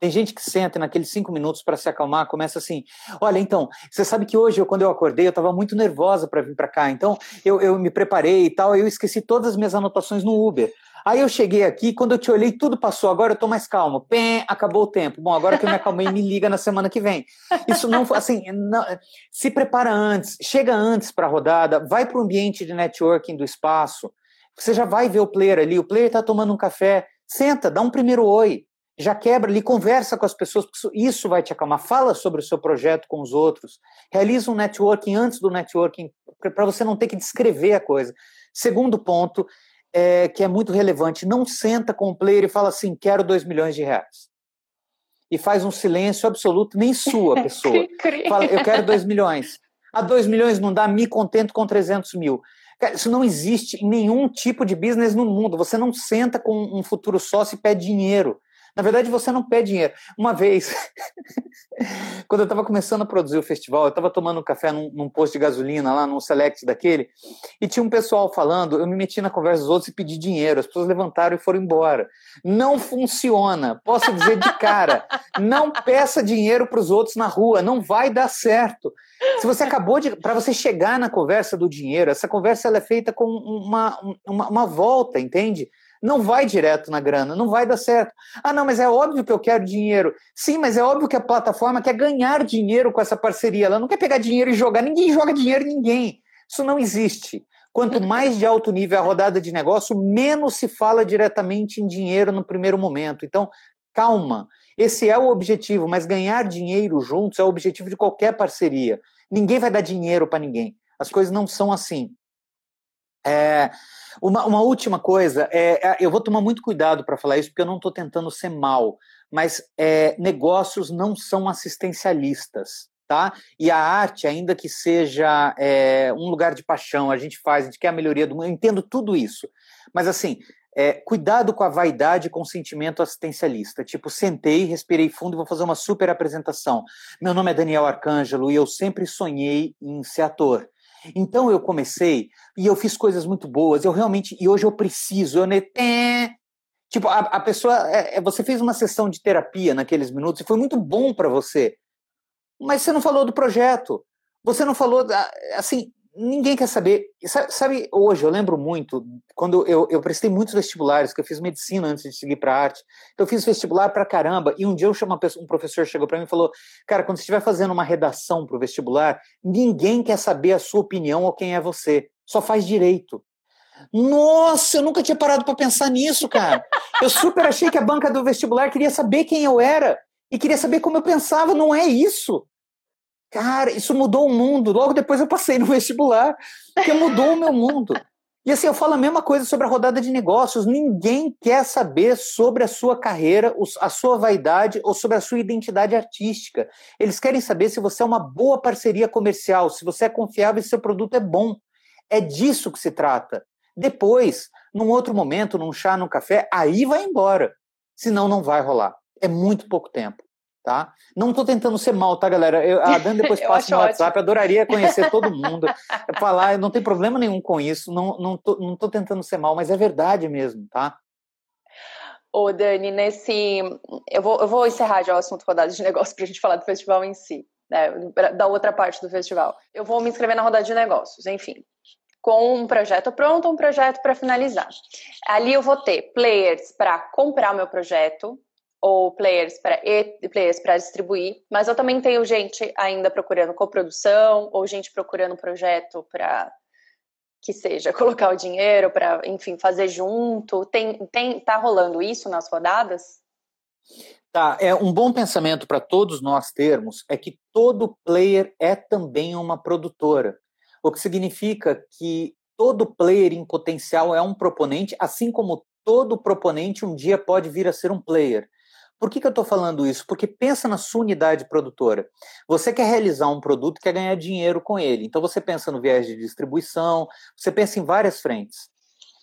Tem gente que senta naqueles cinco minutos para se acalmar, começa assim: olha, então, você sabe que hoje, eu, quando eu acordei, eu estava muito nervosa para vir para cá, então eu, eu me preparei e tal, eu esqueci todas as minhas anotações no Uber. Aí eu cheguei aqui, quando eu te olhei, tudo passou, agora eu estou mais calmo. Pém, acabou o tempo. Bom, agora que eu me acalmei, me liga na semana que vem. Isso não, assim, não, se prepara antes, chega antes para a rodada, vai para o ambiente de networking do espaço, você já vai ver o player ali, o player está tomando um café, senta, dá um primeiro oi, já quebra ali, conversa com as pessoas, porque isso vai te acalmar. Fala sobre o seu projeto com os outros. Realiza um networking antes do networking, para você não ter que descrever a coisa. Segundo ponto, é, que é muito relevante, não senta com o player e fala assim, quero 2 milhões de reais. E faz um silêncio absoluto, nem sua pessoa. fala, eu quero 2 milhões. A ah, 2 milhões não dá, me contento com 300 mil. Isso não existe em nenhum tipo de business no mundo. Você não senta com um futuro sócio e pede dinheiro. Na verdade, você não pede dinheiro. Uma vez, quando eu estava começando a produzir o festival, eu estava tomando um café num, num, posto de gasolina, lá num select daquele, e tinha um pessoal falando, eu me meti na conversa dos outros e pedi dinheiro. As pessoas levantaram e foram embora. Não funciona. Posso dizer de cara. Não peça dinheiro para os outros na rua. Não vai dar certo. Se você acabou de. Para você chegar na conversa do dinheiro, essa conversa ela é feita com uma, uma, uma volta, entende? Não vai direto na grana, não vai dar certo. Ah, não, mas é óbvio que eu quero dinheiro. Sim, mas é óbvio que a plataforma quer ganhar dinheiro com essa parceria. Ela não quer pegar dinheiro e jogar. Ninguém joga dinheiro em ninguém. Isso não existe. Quanto mais de alto nível a rodada de negócio, menos se fala diretamente em dinheiro no primeiro momento. Então, calma. Esse é o objetivo, mas ganhar dinheiro juntos é o objetivo de qualquer parceria. Ninguém vai dar dinheiro para ninguém. As coisas não são assim. É, uma, uma, última coisa, é, é, eu vou tomar muito cuidado para falar isso, porque eu não estou tentando ser mal, mas é, negócios não são assistencialistas, tá? E a arte, ainda que seja é, um lugar de paixão, a gente faz, a gente quer a melhoria do mundo, eu entendo tudo isso, mas assim, é, cuidado com a vaidade e com o sentimento assistencialista. Tipo, sentei, respirei fundo e vou fazer uma super apresentação. Meu nome é Daniel Arcângelo e eu sempre sonhei em ser ator. Então eu comecei e eu fiz coisas muito boas. Eu realmente e hoje eu preciso. Eu ne... tipo a, a pessoa, é, é, você fez uma sessão de terapia naqueles minutos e foi muito bom para você. Mas você não falou do projeto. Você não falou assim ninguém quer saber. Sabe, sabe, hoje, eu lembro muito, quando eu, eu prestei muitos vestibulares, que eu fiz medicina antes de seguir para arte. Então, eu fiz vestibular para caramba. E um dia eu chamo um professor chegou para mim e falou: Cara, quando você estiver fazendo uma redação para o vestibular, ninguém quer saber a sua opinião ou quem é você. Só faz direito. Nossa, eu nunca tinha parado para pensar nisso, cara. Eu super achei que a banca do vestibular queria saber quem eu era e queria saber como eu pensava. Não é isso. Cara, isso mudou o mundo. Logo depois eu passei no vestibular, porque mudou o meu mundo. E assim, eu falo a mesma coisa sobre a rodada de negócios. Ninguém quer saber sobre a sua carreira, a sua vaidade ou sobre a sua identidade artística. Eles querem saber se você é uma boa parceria comercial, se você é confiável e se seu produto é bom. É disso que se trata. Depois, num outro momento, num chá, num café, aí vai embora. Senão não vai rolar. É muito pouco tempo. Tá? Não estou tentando ser mal, tá, galera? Eu, a Dani depois passa no WhatsApp, ótimo. adoraria conhecer todo mundo, falar, não tem problema nenhum com isso, não, não, tô, não tô tentando ser mal, mas é verdade mesmo, tá? Ô, Dani, nesse. Eu vou, eu vou encerrar já o assunto rodada de negócios para a gente falar do festival em si, né, da outra parte do festival. Eu vou me inscrever na rodada de negócios, enfim, com um projeto pronto, um projeto para finalizar. Ali eu vou ter players para comprar o meu projeto, ou players para players para distribuir, mas eu também tenho gente ainda procurando coprodução ou gente procurando projeto para que seja colocar o dinheiro para, enfim, fazer junto. Tem tem tá rolando isso nas rodadas? Tá, é um bom pensamento para todos nós termos é que todo player é também uma produtora. O que significa que todo player em potencial é um proponente, assim como todo proponente um dia pode vir a ser um player. Por que, que eu estou falando isso? Porque pensa na sua unidade produtora. Você quer realizar um produto, quer ganhar dinheiro com ele. Então você pensa no viés de distribuição, você pensa em várias frentes.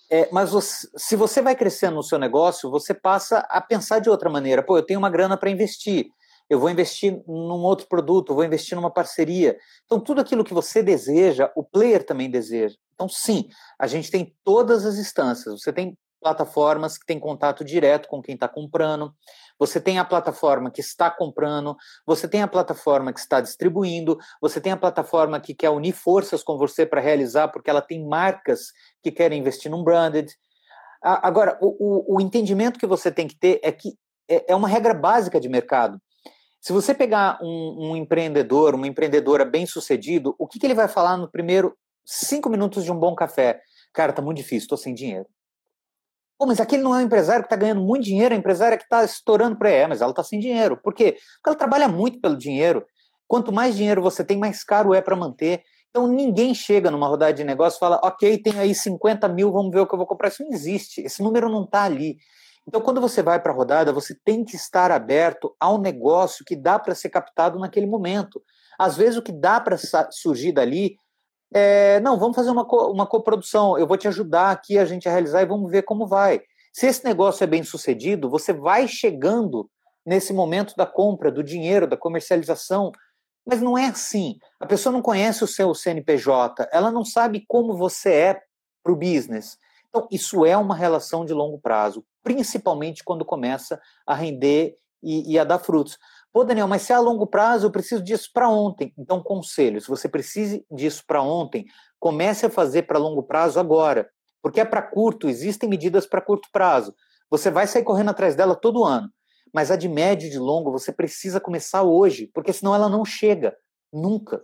É, mas você, se você vai crescendo no seu negócio, você passa a pensar de outra maneira. Pô, eu tenho uma grana para investir. Eu vou investir num outro produto, vou investir numa parceria. Então, tudo aquilo que você deseja, o player também deseja. Então, sim, a gente tem todas as instâncias. Você tem plataformas que têm contato direto com quem está comprando, você tem a plataforma que está comprando, você tem a plataforma que está distribuindo, você tem a plataforma que quer unir forças com você para realizar, porque ela tem marcas que querem investir num branded. Agora, o, o, o entendimento que você tem que ter é que é, é uma regra básica de mercado. Se você pegar um, um empreendedor, uma empreendedora bem sucedido, o que, que ele vai falar no primeiro cinco minutos de um bom café? Cara, tá muito difícil, estou sem dinheiro. Pô, mas aquele não é um empresário que está ganhando muito dinheiro, é empresário que está estourando para é, mas ela está sem dinheiro. Por quê? Porque ela trabalha muito pelo dinheiro. Quanto mais dinheiro você tem, mais caro é para manter. Então ninguém chega numa rodada de negócio e fala, ok, tem aí 50 mil, vamos ver o que eu vou comprar. Isso não existe, esse número não está ali. Então, quando você vai para a rodada, você tem que estar aberto ao negócio que dá para ser captado naquele momento. Às vezes, o que dá para surgir dali é, não, vamos fazer uma, co uma coprodução, eu vou te ajudar aqui a gente a realizar e vamos ver como vai. Se esse negócio é bem sucedido, você vai chegando nesse momento da compra, do dinheiro, da comercialização, mas não é assim. A pessoa não conhece o seu CNPJ, ela não sabe como você é para o business. Então, isso é uma relação de longo prazo, principalmente quando começa a render e, e a dar frutos. Pô, Daniel, mas se é a longo prazo, eu preciso disso para ontem. Então, conselho: se você precisa disso para ontem, comece a fazer para longo prazo agora. Porque é para curto, existem medidas para curto prazo. Você vai sair correndo atrás dela todo ano. Mas a de médio e de longo, você precisa começar hoje, porque senão ela não chega. Nunca.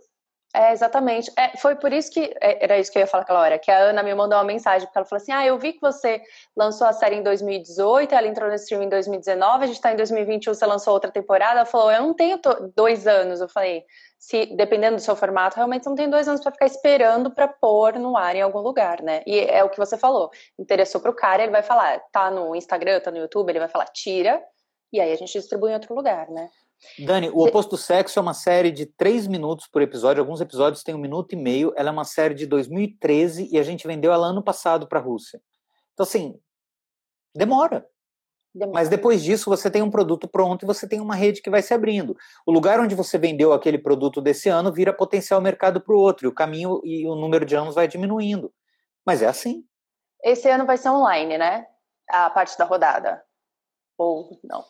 É, exatamente. É, foi por isso que. É, era isso que eu ia falar aquela hora, que a Ana me mandou uma mensagem, porque ela falou assim: Ah, eu vi que você lançou a série em 2018, ela entrou no stream em 2019, a gente está em 2021, você lançou outra temporada. Ela falou: Eu não tenho dois anos. Eu falei: se dependendo do seu formato, realmente não tem dois anos para ficar esperando para pôr no ar em algum lugar, né? E é o que você falou. Interessou para o cara, ele vai falar: tá no Instagram, tá no YouTube, ele vai falar: tira, e aí a gente distribui em outro lugar, né? Dani, o Oposto do Sexo é uma série de três minutos por episódio. Alguns episódios têm um minuto e meio. Ela é uma série de 2013 e a gente vendeu ela ano passado para a Rússia. Então, assim, demora. demora. Mas depois disso, você tem um produto pronto e você tem uma rede que vai se abrindo. O lugar onde você vendeu aquele produto desse ano vira potencial mercado para o outro. E o caminho e o número de anos vai diminuindo. Mas é assim. Esse ano vai ser online, né? A parte da rodada. Ou não?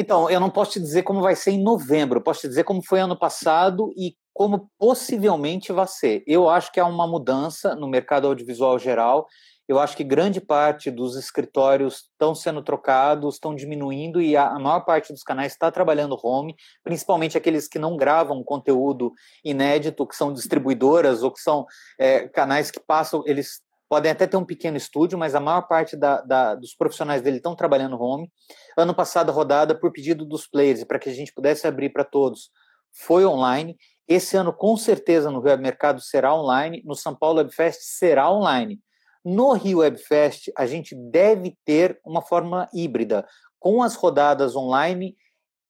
Então, eu não posso te dizer como vai ser em novembro, posso te dizer como foi ano passado e como possivelmente vai ser. Eu acho que há uma mudança no mercado audiovisual geral. Eu acho que grande parte dos escritórios estão sendo trocados, estão diminuindo e a maior parte dos canais está trabalhando home, principalmente aqueles que não gravam conteúdo inédito, que são distribuidoras ou que são é, canais que passam, eles podem até ter um pequeno estúdio, mas a maior parte da, da, dos profissionais dele estão trabalhando home. Ano passado, a rodada, por pedido dos players, para que a gente pudesse abrir para todos, foi online. Esse ano, com certeza, no Rio Web Mercado será online, no São Paulo Web Fest será online. No Rio Web Fest, a gente deve ter uma forma híbrida, com as rodadas online,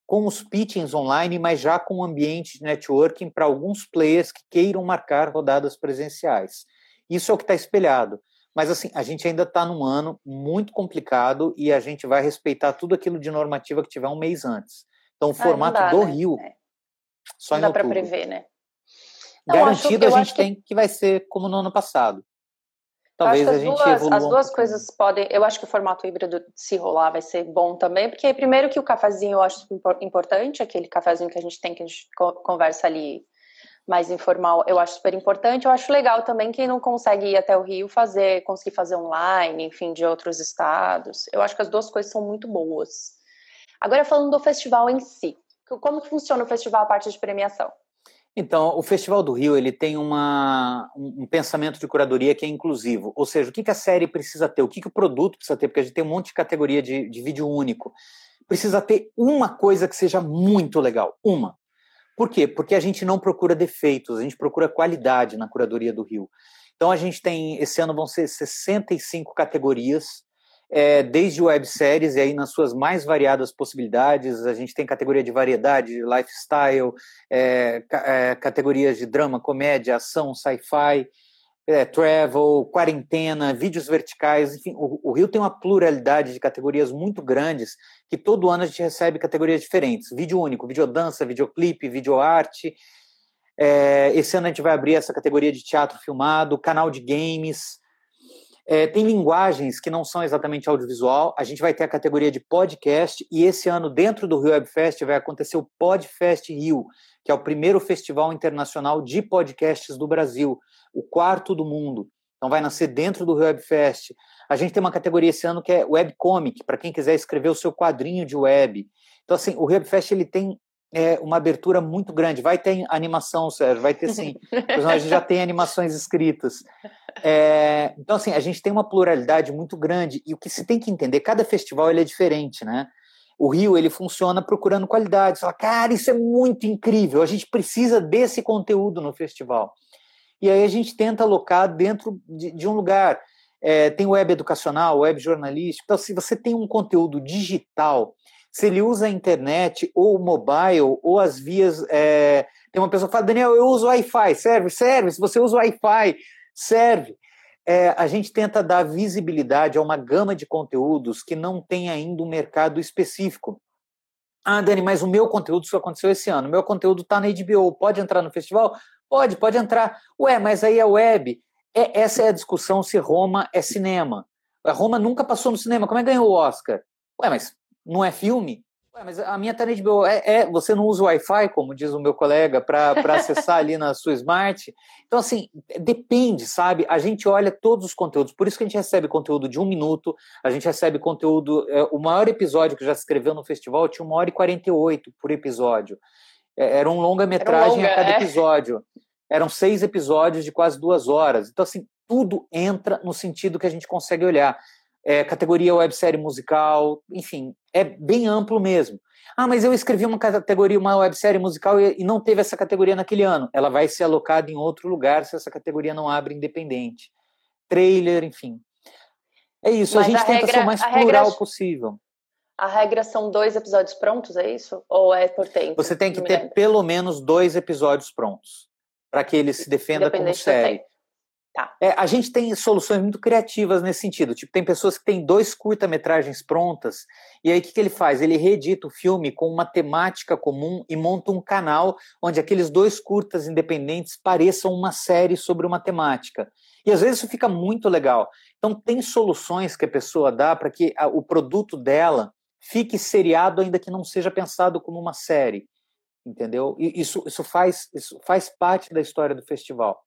com os pitchings online, mas já com um ambiente de networking para alguns players que queiram marcar rodadas presenciais. Isso é o que está espelhado. Mas assim, a gente ainda está num ano muito complicado e a gente vai respeitar tudo aquilo de normativa que tiver um mês antes. Então, o ah, formato dá, do né? Rio, é. só não dá para prever, né? Não, Garantido acho, a gente tem que... que vai ser como no ano passado. Talvez a gente duas, evolua. As duas coisas podem. Eu acho que o formato híbrido, se rolar, vai ser bom também, porque primeiro que o cafezinho eu acho importante, aquele cafezinho que a gente tem, que a gente conversa ali mais informal, eu acho super importante. Eu acho legal também quem não consegue ir até o Rio fazer, conseguir fazer online, enfim, de outros estados. Eu acho que as duas coisas são muito boas. Agora falando do festival em si, como que funciona o festival a parte de premiação? Então, o Festival do Rio ele tem uma, um, pensamento de curadoria que é inclusivo, ou seja, o que, que a série precisa ter, o que, que o produto precisa ter, porque a gente tem um monte de categoria de, de vídeo único. Precisa ter uma coisa que seja muito legal, uma. Por quê? Porque a gente não procura defeitos, a gente procura qualidade na curadoria do Rio. Então a gente tem, esse ano vão ser 65 categorias, é, desde webséries, e aí nas suas mais variadas possibilidades, a gente tem categoria de variedade, lifestyle, é, é, categorias de drama, comédia, ação, sci-fi, é, travel, quarentena, vídeos verticais, enfim, o, o, Rio tem uma pluralidade de categorias muito grandes, que todo ano a gente recebe categorias diferentes, vídeo único, videodança, videoclipe, videoarte, é, esse ano a gente vai abrir essa categoria de teatro filmado, canal de games, é, tem linguagens que não são exatamente audiovisual. A gente vai ter a categoria de podcast e esse ano, dentro do Rio Web Fest, vai acontecer o Podfest Rio, que é o primeiro festival internacional de podcasts do Brasil, o quarto do mundo. Então vai nascer dentro do Rio Web Fest. A gente tem uma categoria esse ano que é Webcomic, para quem quiser escrever o seu quadrinho de web. Então, assim, o Rio Web Fest ele tem é, uma abertura muito grande. Vai ter animação, Sérgio, vai ter sim. a gente já tem animações escritas. É, então, assim, a gente tem uma pluralidade muito grande e o que se tem que entender, cada festival ele é diferente, né? O Rio, ele funciona procurando qualidade. Você fala, cara, isso é muito incrível, a gente precisa desse conteúdo no festival. E aí a gente tenta alocar dentro de, de um lugar. É, tem web educacional, web jornalístico. Então, se você tem um conteúdo digital se ele usa a internet ou mobile ou as vias. É... Tem uma pessoa que fala, Daniel, eu uso Wi-Fi, serve? Serve. Se você usa Wi-Fi, serve. É, a gente tenta dar visibilidade a uma gama de conteúdos que não tem ainda um mercado específico. Ah, Dani, mas o meu conteúdo só aconteceu esse ano. O meu conteúdo está na HBO. Pode entrar no festival? Pode, pode entrar. Ué, mas aí a web. É, essa é a discussão se Roma é cinema. A Roma nunca passou no cinema. Como é que ganhou o Oscar? Ué, mas não é filme? Ué, mas a minha tá na. É, é, você não usa o Wi-Fi, como diz o meu colega, para acessar ali na sua Smart. Então, assim, depende, sabe? A gente olha todos os conteúdos. Por isso que a gente recebe conteúdo de um minuto, a gente recebe conteúdo. É, o maior episódio que já se escreveu no festival tinha uma hora e 48 por episódio. É, era um longa-metragem longa, a cada é. episódio. Eram seis episódios de quase duas horas. Então, assim, tudo entra no sentido que a gente consegue olhar é, categoria websérie musical, enfim, é bem amplo mesmo. Ah, mas eu escrevi uma categoria, uma websérie musical e, e não teve essa categoria naquele ano. Ela vai ser alocada em outro lugar se essa categoria não abre independente. Trailer, enfim. É isso, mas a gente a tenta regra, ser o mais plural regra, possível. A regra são dois episódios prontos, é isso? Ou é por tempo? Você tem que ter lembro. pelo menos dois episódios prontos para que ele se defenda como série. Tá. É, a gente tem soluções muito criativas nesse sentido. Tipo, tem pessoas que têm dois curta-metragens prontas, e aí o que, que ele faz? Ele reedita o filme com uma temática comum e monta um canal onde aqueles dois curtas independentes pareçam uma série sobre uma temática. E às vezes isso fica muito legal. Então, tem soluções que a pessoa dá para que a, o produto dela fique seriado, ainda que não seja pensado como uma série entendeu? E isso, isso, faz, isso faz parte da história do festival.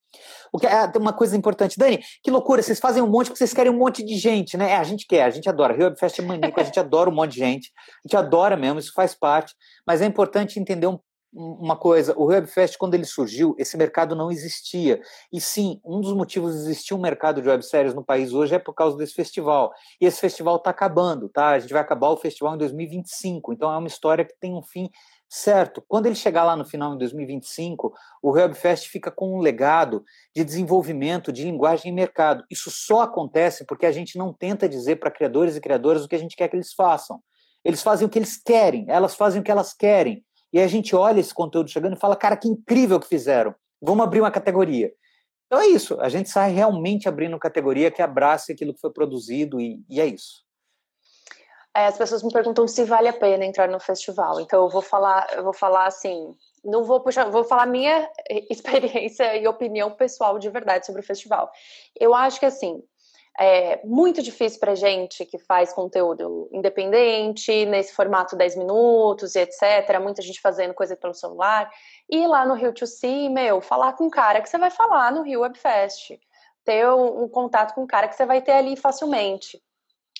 O que é, uma coisa importante, Dani, que loucura, vocês fazem um monte porque vocês querem um monte de gente, né? É, a gente quer, a gente adora. Rio Web Fest é maníaco, a gente adora um monte de gente, a gente adora mesmo, isso faz parte, mas é importante entender um, uma coisa, o Web Fest, quando ele surgiu, esse mercado não existia. E sim, um dos motivos de existir um mercado de webséries no país hoje é por causa desse festival. E esse festival está acabando, tá? A gente vai acabar o festival em 2025, então é uma história que tem um fim certo. Quando ele chegar lá no final, em 2025, o Webfest fica com um legado de desenvolvimento de linguagem e mercado. Isso só acontece porque a gente não tenta dizer para criadores e criadoras o que a gente quer que eles façam. Eles fazem o que eles querem, elas fazem o que elas querem. E a gente olha esse conteúdo chegando e fala, cara, que incrível que fizeram. Vamos abrir uma categoria. Então é isso, a gente sai realmente abrindo categoria que abrace aquilo que foi produzido e, e é isso. É, as pessoas me perguntam se vale a pena entrar no festival. Então eu vou falar, eu vou falar assim, não vou puxar, vou falar minha experiência e opinião pessoal de verdade sobre o festival. Eu acho que assim, é muito difícil para gente que faz conteúdo independente, nesse formato 10 minutos e etc. Muita gente fazendo coisa pelo celular. Ir lá no Rio to See, meu, falar com um cara que você vai falar no Rio Webfest. Ter um, um contato com um cara que você vai ter ali facilmente.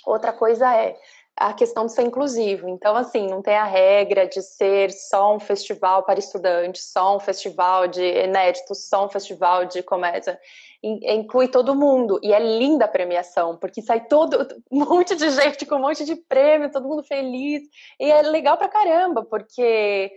Outra coisa é a questão de ser inclusivo. Então, assim, não tem a regra de ser só um festival para estudantes, só um festival de inéditos, só um festival de comédia inclui todo mundo. E é linda a premiação, porque sai todo um monte de gente com um monte de prêmio, todo mundo feliz. E é legal pra caramba, porque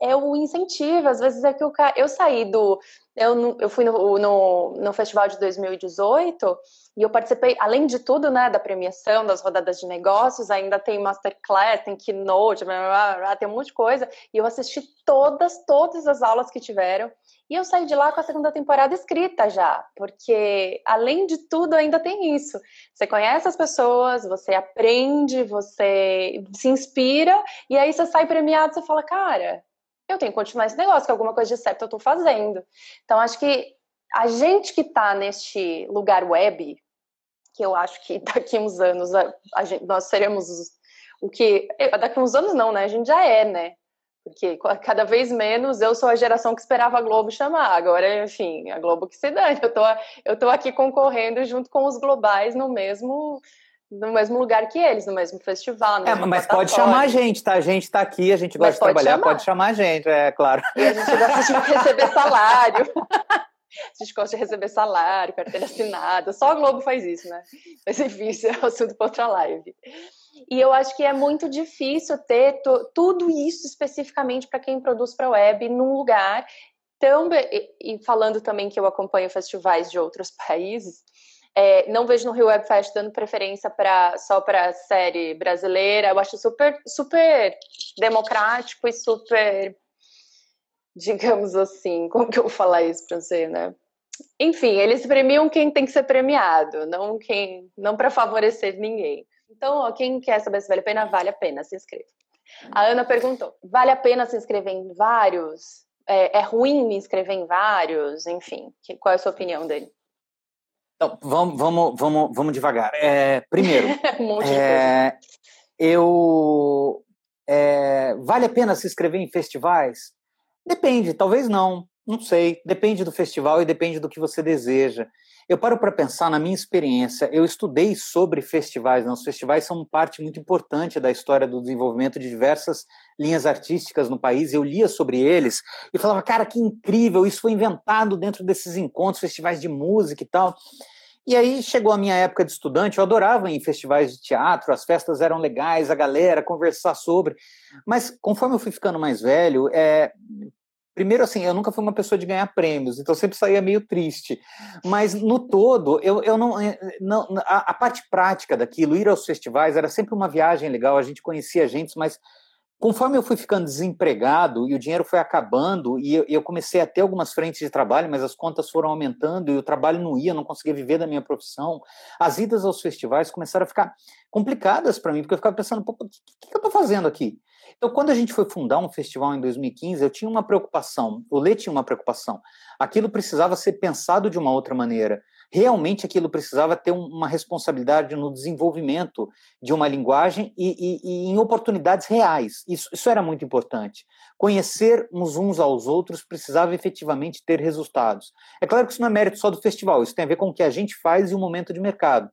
é o incentivo. Às vezes é que o cara. Eu saí do. Eu, eu fui no, no, no, festival de 2018 e eu participei, além de tudo, né, da premiação, das rodadas de negócios, ainda tem masterclass, tem keynote, blá, blá, blá, tem um monte de coisa. E eu assisti todas, todas as aulas que tiveram. E eu saí de lá com a segunda temporada escrita já, porque além de tudo ainda tem isso. Você conhece as pessoas, você aprende, você se inspira, e aí você sai premiado, você fala, cara, eu tenho que continuar esse negócio, que alguma coisa de certo eu estou fazendo. Então, acho que a gente que está neste lugar web, que eu acho que daqui uns anos a, a gente, nós seremos o que. Daqui uns anos não, né? A gente já é, né? Porque cada vez menos eu sou a geração que esperava a Globo chamar. Agora, enfim, a Globo que se dane. Eu tô, eu tô aqui concorrendo junto com os globais no mesmo no mesmo lugar que eles, no mesmo festival. É, mas pode chamar a gente, tá? A gente tá aqui, a gente gosta de trabalhar, chamar. pode chamar a gente, é claro. E a gente gosta de receber salário. A gente gosta de receber salário, carteira assinada. Só a Globo faz isso, né? Mas enfim, isso é assunto para outra live. E eu acho que é muito difícil ter tudo isso especificamente para quem produz para web num lugar tão. E falando também que eu acompanho festivais de outros países, é, não vejo no Rio Web Fest dando preferência só para série brasileira. Eu acho super, super democrático e super, digamos assim, como que eu vou falar isso para você, né? Enfim, eles premiam quem tem que ser premiado, não quem, não para favorecer ninguém. Então, ó, quem quer saber se vale a pena, vale a pena, se inscreva. A Ana perguntou: vale a pena se inscrever em vários? É, é ruim me inscrever em vários? Enfim, que, qual é a sua opinião dele? Então, vamos, vamos, vamos, vamos devagar. É, primeiro, um é, eu é, vale a pena se inscrever em festivais? Depende, talvez não, não sei. Depende do festival e depende do que você deseja. Eu paro para pensar na minha experiência. Eu estudei sobre festivais. Né? Os festivais são parte muito importante da história do desenvolvimento de diversas linhas artísticas no país. Eu lia sobre eles e falava, cara, que incrível! Isso foi inventado dentro desses encontros, festivais de música e tal. E aí chegou a minha época de estudante, eu adorava ir em festivais de teatro, as festas eram legais, a galera, conversar sobre. Mas conforme eu fui ficando mais velho, é, Primeiro, assim, eu nunca fui uma pessoa de ganhar prêmios, então sempre saía meio triste. Mas, no todo, eu, eu não, eh, não a, a, parte prática daquilo, ir aos festivais, era sempre uma viagem legal, a gente conhecia gente, mas conforme eu fui ficando desempregado e o dinheiro foi acabando, e eu, eu comecei a ter algumas frentes de trabalho, mas as contas foram aumentando e o trabalho não ia, eu não conseguia viver da minha profissão, as idas aos festivais começaram a ficar complicadas para mim, porque eu ficava pensando, o que, que eu estou fazendo aqui? Então, quando a gente foi fundar um festival em 2015, eu tinha uma preocupação, o Lê tinha uma preocupação. Aquilo precisava ser pensado de uma outra maneira. Realmente aquilo precisava ter uma responsabilidade no desenvolvimento de uma linguagem e, e, e em oportunidades reais. Isso, isso era muito importante. Conhecermos uns aos outros precisava efetivamente ter resultados. É claro que isso não é mérito só do festival, isso tem a ver com o que a gente faz e o momento de mercado.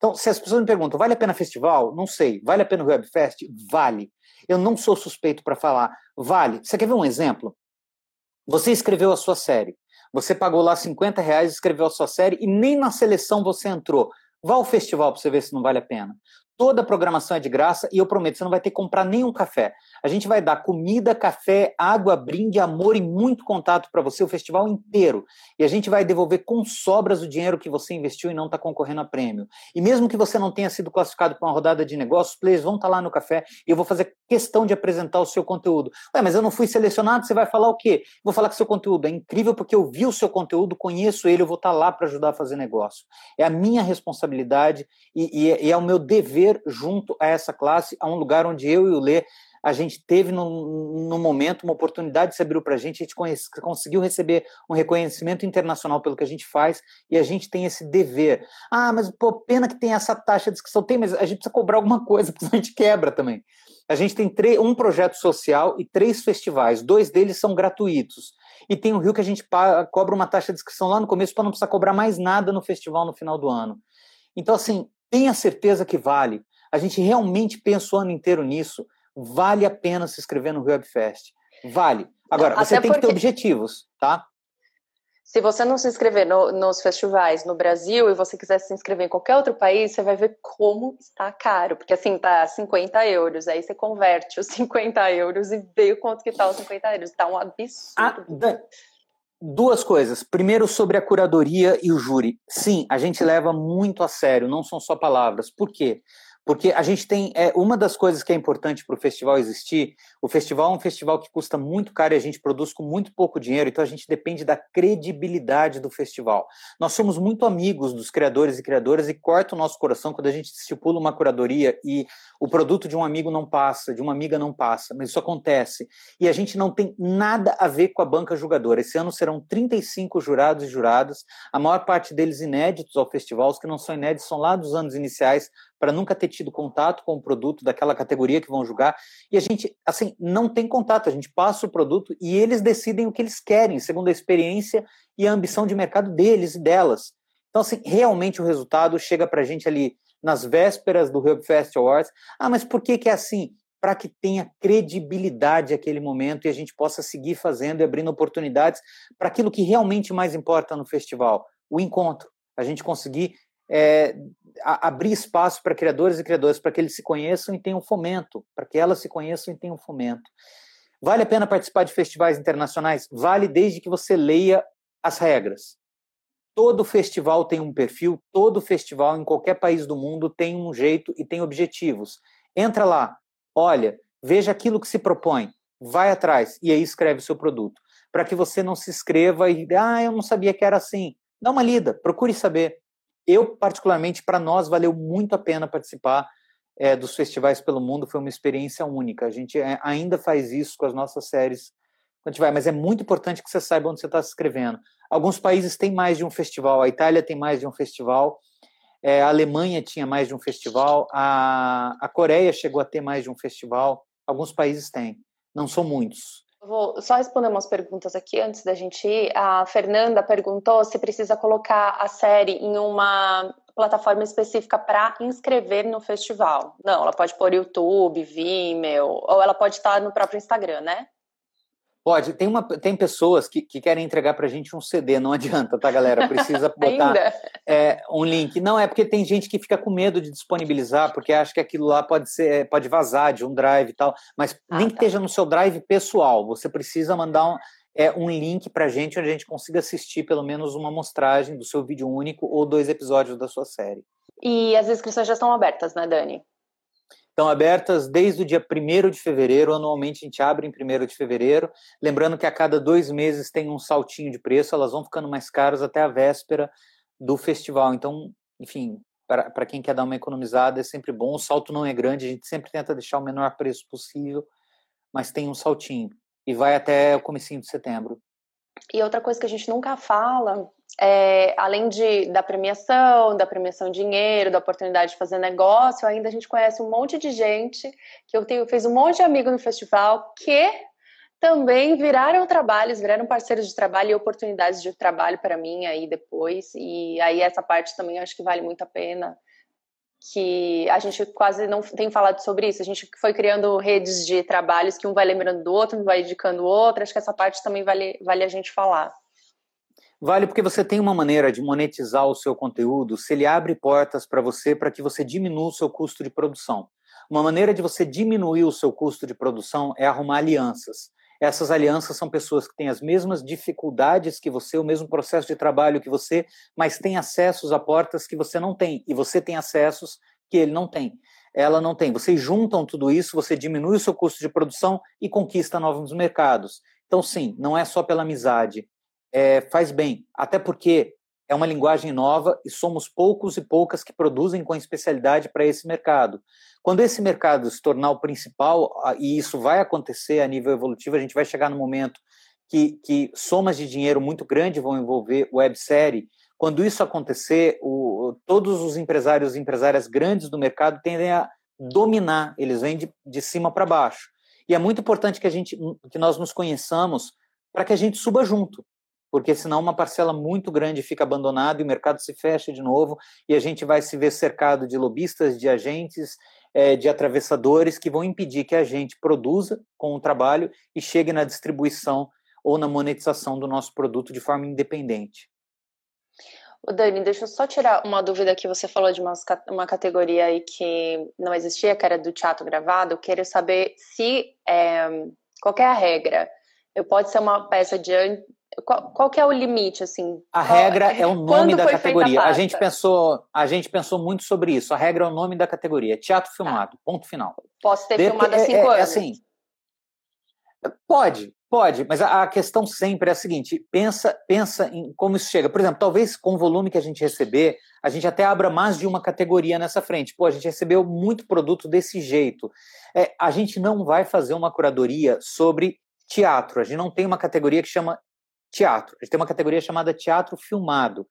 Então, se as pessoas me perguntam, vale a pena festival? Não sei. Vale a pena o Webfest? Vale. Eu não sou suspeito para falar. Vale. Você quer ver um exemplo? Você escreveu a sua série. Você pagou lá 50 reais, escreveu a sua série e nem na seleção você entrou. Vá ao festival para você ver se não vale a pena. Toda a programação é de graça e eu prometo, você não vai ter que comprar nenhum café. A gente vai dar comida, café, água, brinde, amor e muito contato para você o festival inteiro. E a gente vai devolver com sobras o dinheiro que você investiu e não está concorrendo a prêmio. E mesmo que você não tenha sido classificado para uma rodada de negócios, players vão estar tá lá no café e eu vou fazer questão de apresentar o seu conteúdo. Ué, mas eu não fui selecionado, você vai falar o quê? Vou falar que seu conteúdo é incrível porque eu vi o seu conteúdo, conheço ele, eu vou estar tá lá para ajudar a fazer negócio. É a minha responsabilidade e, e, e é o meu dever junto a essa classe, a um lugar onde eu e o Lê a gente teve no, no momento uma oportunidade de se abrir para a gente, a gente conhece, conseguiu receber um reconhecimento internacional pelo que a gente faz e a gente tem esse dever. Ah, mas pô, pena que tem essa taxa de inscrição. Tem, mas a gente precisa cobrar alguma coisa, porque a gente quebra também. A gente tem um projeto social e três festivais, dois deles são gratuitos. E tem o Rio que a gente cobra uma taxa de inscrição lá no começo para não precisar cobrar mais nada no festival no final do ano. Então, assim, tenha certeza que vale. A gente realmente pensa o ano inteiro nisso. Vale a pena se inscrever no Webfest. Vale. Agora, Até você tem porque... que ter objetivos, tá? Se você não se inscrever no, nos festivais no Brasil e você quiser se inscrever em qualquer outro país, você vai ver como está caro. Porque assim, tá 50 euros. Aí você converte os 50 euros e vê o quanto que tá os 50 euros. Tá um absurdo. Ah, Duas coisas. Primeiro, sobre a curadoria e o júri. Sim, a gente leva muito a sério, não são só palavras. Por quê? Porque a gente tem. É, uma das coisas que é importante para o festival existir: o festival é um festival que custa muito caro e a gente produz com muito pouco dinheiro, então a gente depende da credibilidade do festival. Nós somos muito amigos dos criadores e criadoras e corta o nosso coração quando a gente estipula uma curadoria e o produto de um amigo não passa, de uma amiga não passa, mas isso acontece. E a gente não tem nada a ver com a banca julgadora. Esse ano serão 35 jurados e juradas, a maior parte deles inéditos ao festival, os que não são inéditos são lá dos anos iniciais, para nunca ter tido contato com o produto daquela categoria que vão julgar. E a gente, assim, não tem contato, a gente passa o produto e eles decidem o que eles querem, segundo a experiência e a ambição de mercado deles e delas. Então, assim, realmente o resultado chega para a gente ali nas vésperas do Hub Fest Awards. Ah, mas por que, que é assim? Para que tenha credibilidade aquele momento e a gente possa seguir fazendo e abrindo oportunidades para aquilo que realmente mais importa no festival, o encontro. A gente conseguir é, a, abrir espaço para criadores e criadoras, para que eles se conheçam e tenham fomento, para que elas se conheçam e tenham fomento. Vale a pena participar de festivais internacionais? Vale desde que você leia as regras. Todo festival tem um perfil, todo festival em qualquer país do mundo tem um jeito e tem objetivos. Entra lá, olha, veja aquilo que se propõe, vai atrás e aí escreve o seu produto. Para que você não se inscreva e, ah, eu não sabia que era assim. Dá uma lida, procure saber. Eu, particularmente, para nós, valeu muito a pena participar é, dos festivais pelo mundo, foi uma experiência única. A gente é, ainda faz isso com as nossas séries quando vai, mas é muito importante que você saiba onde você está se inscrevendo. Alguns países têm mais de um festival, a Itália tem mais de um festival, é, a Alemanha tinha mais de um festival, a, a Coreia chegou a ter mais de um festival, alguns países têm, não são muitos. Vou só responder umas perguntas aqui antes da gente ir. A Fernanda perguntou se precisa colocar a série em uma plataforma específica para inscrever no festival. Não, ela pode pôr YouTube, Vimeo, ou ela pode estar no próprio Instagram, né? Pode, tem, uma, tem pessoas que, que querem entregar para a gente um CD, não adianta, tá, galera? Precisa botar é, um link. Não, é porque tem gente que fica com medo de disponibilizar, porque acha que aquilo lá pode ser, pode vazar de um drive e tal, mas ah, nem tá. que esteja no seu drive pessoal, você precisa mandar um, é, um link para a gente onde a gente consiga assistir pelo menos uma mostragem do seu vídeo único ou dois episódios da sua série. E as inscrições já estão abertas, né, Dani? Estão abertas desde o dia 1 de fevereiro, anualmente a gente abre em 1 de fevereiro. Lembrando que a cada dois meses tem um saltinho de preço, elas vão ficando mais caras até a véspera do festival. Então, enfim, para quem quer dar uma economizada é sempre bom. O salto não é grande, a gente sempre tenta deixar o menor preço possível, mas tem um saltinho. E vai até o comecinho de setembro. E outra coisa que a gente nunca fala, é, além de, da premiação, da premiação em dinheiro, da oportunidade de fazer negócio, ainda a gente conhece um monte de gente, que eu tenho, fez um monte de amigo no festival, que também viraram trabalhos, viraram parceiros de trabalho e oportunidades de trabalho para mim aí depois. E aí essa parte também acho que vale muito a pena que a gente quase não tem falado sobre isso. A gente foi criando redes de trabalhos que um vai lembrando do outro, um vai indicando o outro. Acho que essa parte também vale, vale a gente falar. Vale porque você tem uma maneira de monetizar o seu conteúdo se ele abre portas para você para que você diminua o seu custo de produção. Uma maneira de você diminuir o seu custo de produção é arrumar alianças. Essas alianças são pessoas que têm as mesmas dificuldades que você, o mesmo processo de trabalho que você, mas têm acessos a portas que você não tem. E você tem acessos que ele não tem. Ela não tem. Vocês juntam tudo isso, você diminui o seu custo de produção e conquista novos mercados. Então, sim, não é só pela amizade, é, faz bem, até porque é uma linguagem nova e somos poucos e poucas que produzem com especialidade para esse mercado. Quando esse mercado se tornar o principal, e isso vai acontecer a nível evolutivo, a gente vai chegar no momento que, que somas de dinheiro muito grandes vão envolver websérie. Quando isso acontecer, o, todos os empresários e empresárias grandes do mercado tendem a dominar, eles vêm de, de cima para baixo. E é muito importante que a gente, que nós nos conheçamos para que a gente suba junto porque senão uma parcela muito grande fica abandonada e o mercado se fecha de novo e a gente vai se ver cercado de lobistas, de agentes, é, de atravessadores que vão impedir que a gente produza com o trabalho e chegue na distribuição ou na monetização do nosso produto de forma independente. O Dani, deixa eu só tirar uma dúvida que você falou de uma, uma categoria aí que não existia, que era do teatro gravado. Eu quero saber se é, qual é a regra. Eu pode ser uma peça de qual, qual que é o limite, assim? A qual, regra é o nome da categoria. A, a, gente pensou, a gente pensou muito sobre isso. A regra é o nome da categoria. Teatro filmado, ah. ponto final. Posso ter filmado há é, cinco é, anos? É assim, pode, pode, mas a, a, questão sempre é a seguinte: pensa, pensa em como isso chega. Por exemplo, talvez com o volume que a gente receber, a gente até abra mais de uma categoria nessa frente. Pô, a gente recebeu muito produto desse jeito. É, a gente não vai fazer uma curadoria sobre teatro. A gente não tem uma categoria que chama teatro. A gente tem uma categoria chamada teatro filmado.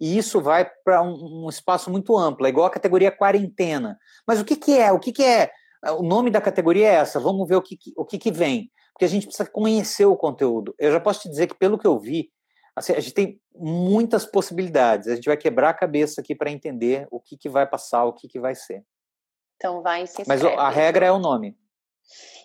E isso vai para um, um, espaço muito amplo, é igual a categoria quarentena. Mas o que, que é? O que, que é? O nome da categoria é essa. Vamos ver o que, o que, que vem. Porque a gente precisa conhecer o conteúdo. Eu já posso te dizer que, pelo que eu vi, assim, a gente tem muitas possibilidades. A gente vai quebrar a cabeça aqui para entender o que, que vai passar, o que, que vai ser. Então vai se Mas a regra é o nome.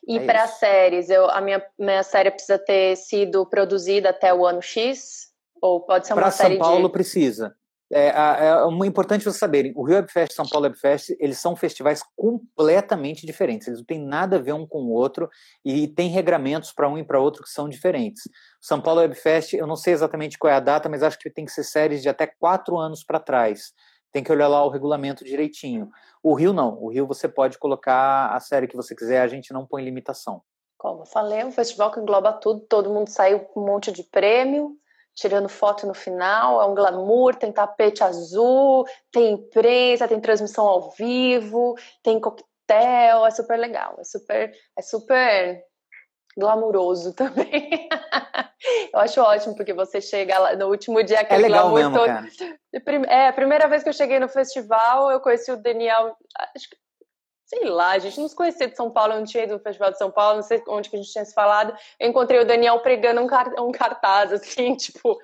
E é para séries, eu, a minha, minha série precisa ter sido produzida até o ano X? Ou pode ser uma pra série São Paulo de... precisa. É, é, é importante vocês saberem, o Rio Webfest e São Paulo Webfest, eles são festivais completamente diferentes, eles não têm nada a ver um com o outro e tem regramentos para um e para outro que são diferentes. São Paulo Webfest, eu não sei exatamente qual é a data, mas acho que tem que ser séries de até quatro anos para trás tem que olhar lá o regulamento direitinho. O Rio não, o Rio você pode colocar a série que você quiser, a gente não põe limitação. Como eu falei, é um festival que engloba tudo, todo mundo saiu com um monte de prêmio, tirando foto no final, é um glamour, tem tapete azul, tem imprensa, tem transmissão ao vivo, tem coquetel, é super legal, é super, é super glamuroso também. eu acho ótimo, porque você chega lá no último dia, aquele é legal glamour mesmo, todo. Cara. É, a primeira vez que eu cheguei no festival, eu conheci o Daniel, acho que, sei lá, a gente não se conhecia de São Paulo, eu não tinha ido no Festival de São Paulo, não sei onde que a gente tinha se falado. Eu encontrei o Daniel pregando um, um cartaz, assim, tipo,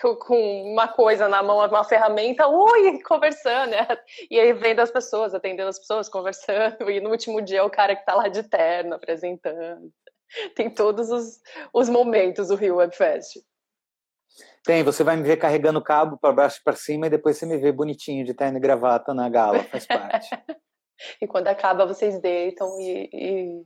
com uma coisa na mão, uma ferramenta, ui, conversando, né? e aí vendo as pessoas, atendendo as pessoas, conversando, e no último dia é o cara que tá lá de terno, apresentando. Tem todos os, os momentos do Rio Webfest. Tem, você vai me ver carregando cabo para baixo e para cima e depois você me vê bonitinho de terno e gravata na gala, faz parte. e quando acaba, vocês deitam e, e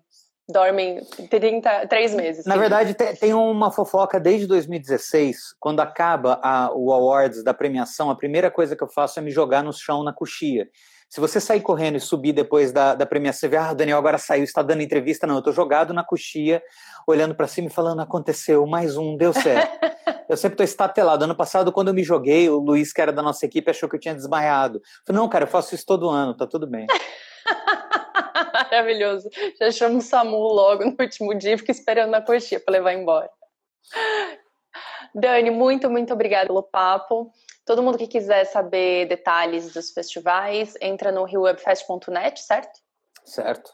dormem 30, três meses. Na verdade, tem uma fofoca desde 2016, quando acaba a, o awards da premiação, a primeira coisa que eu faço é me jogar no chão na coxia. Se você sair correndo e subir depois da, da premiação, você vê, ah, o Daniel agora saiu, está dando entrevista. Não, eu estou jogado na coxia, olhando para cima e falando, aconteceu, mais um, deu certo. eu sempre estou estatelado. Ano passado, quando eu me joguei, o Luiz, que era da nossa equipe, achou que eu tinha desmaiado. Eu falei, não, cara, eu faço isso todo ano, tá tudo bem. Maravilhoso. Já chamo o SAMU logo no último dia, fico esperando na coxinha para levar embora. Dani, muito, muito obrigada pelo papo. Todo mundo que quiser saber detalhes dos festivais, entra no riowebfest.net, certo? Certo.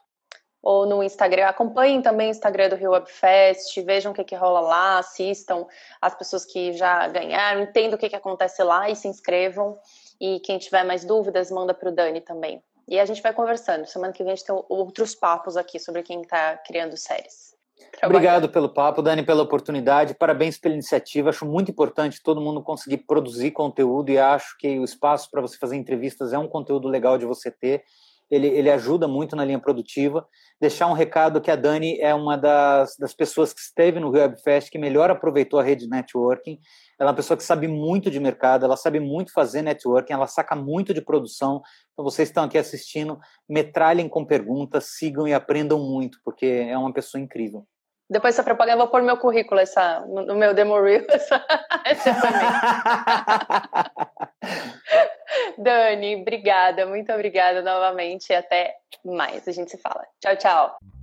Ou no Instagram, acompanhem também o Instagram do Rio Webfest, vejam o que, que rola lá, assistam as pessoas que já ganharam, entendam o que, que acontece lá e se inscrevam. E quem tiver mais dúvidas, manda para o Dani também. E a gente vai conversando. Semana que vem a gente tem outros papos aqui sobre quem está criando séries. Obrigado pelo papo, Dani, pela oportunidade. Parabéns pela iniciativa. Acho muito importante todo mundo conseguir produzir conteúdo e acho que o espaço para você fazer entrevistas é um conteúdo legal de você ter. Ele, ele ajuda muito na linha produtiva. Deixar um recado que a Dani é uma das, das pessoas que esteve no Webfest que melhor aproveitou a rede networking. Ela é uma pessoa que sabe muito de mercado, ela sabe muito fazer networking, ela saca muito de produção. Então, vocês estão aqui assistindo, metralhem com perguntas, sigam e aprendam muito, porque é uma pessoa incrível. Depois dessa propaganda, eu vou pôr no meu currículo, essa, no meu demo reel, essa, essa Dani, obrigada, muito obrigada novamente e até mais. A gente se fala. Tchau, tchau.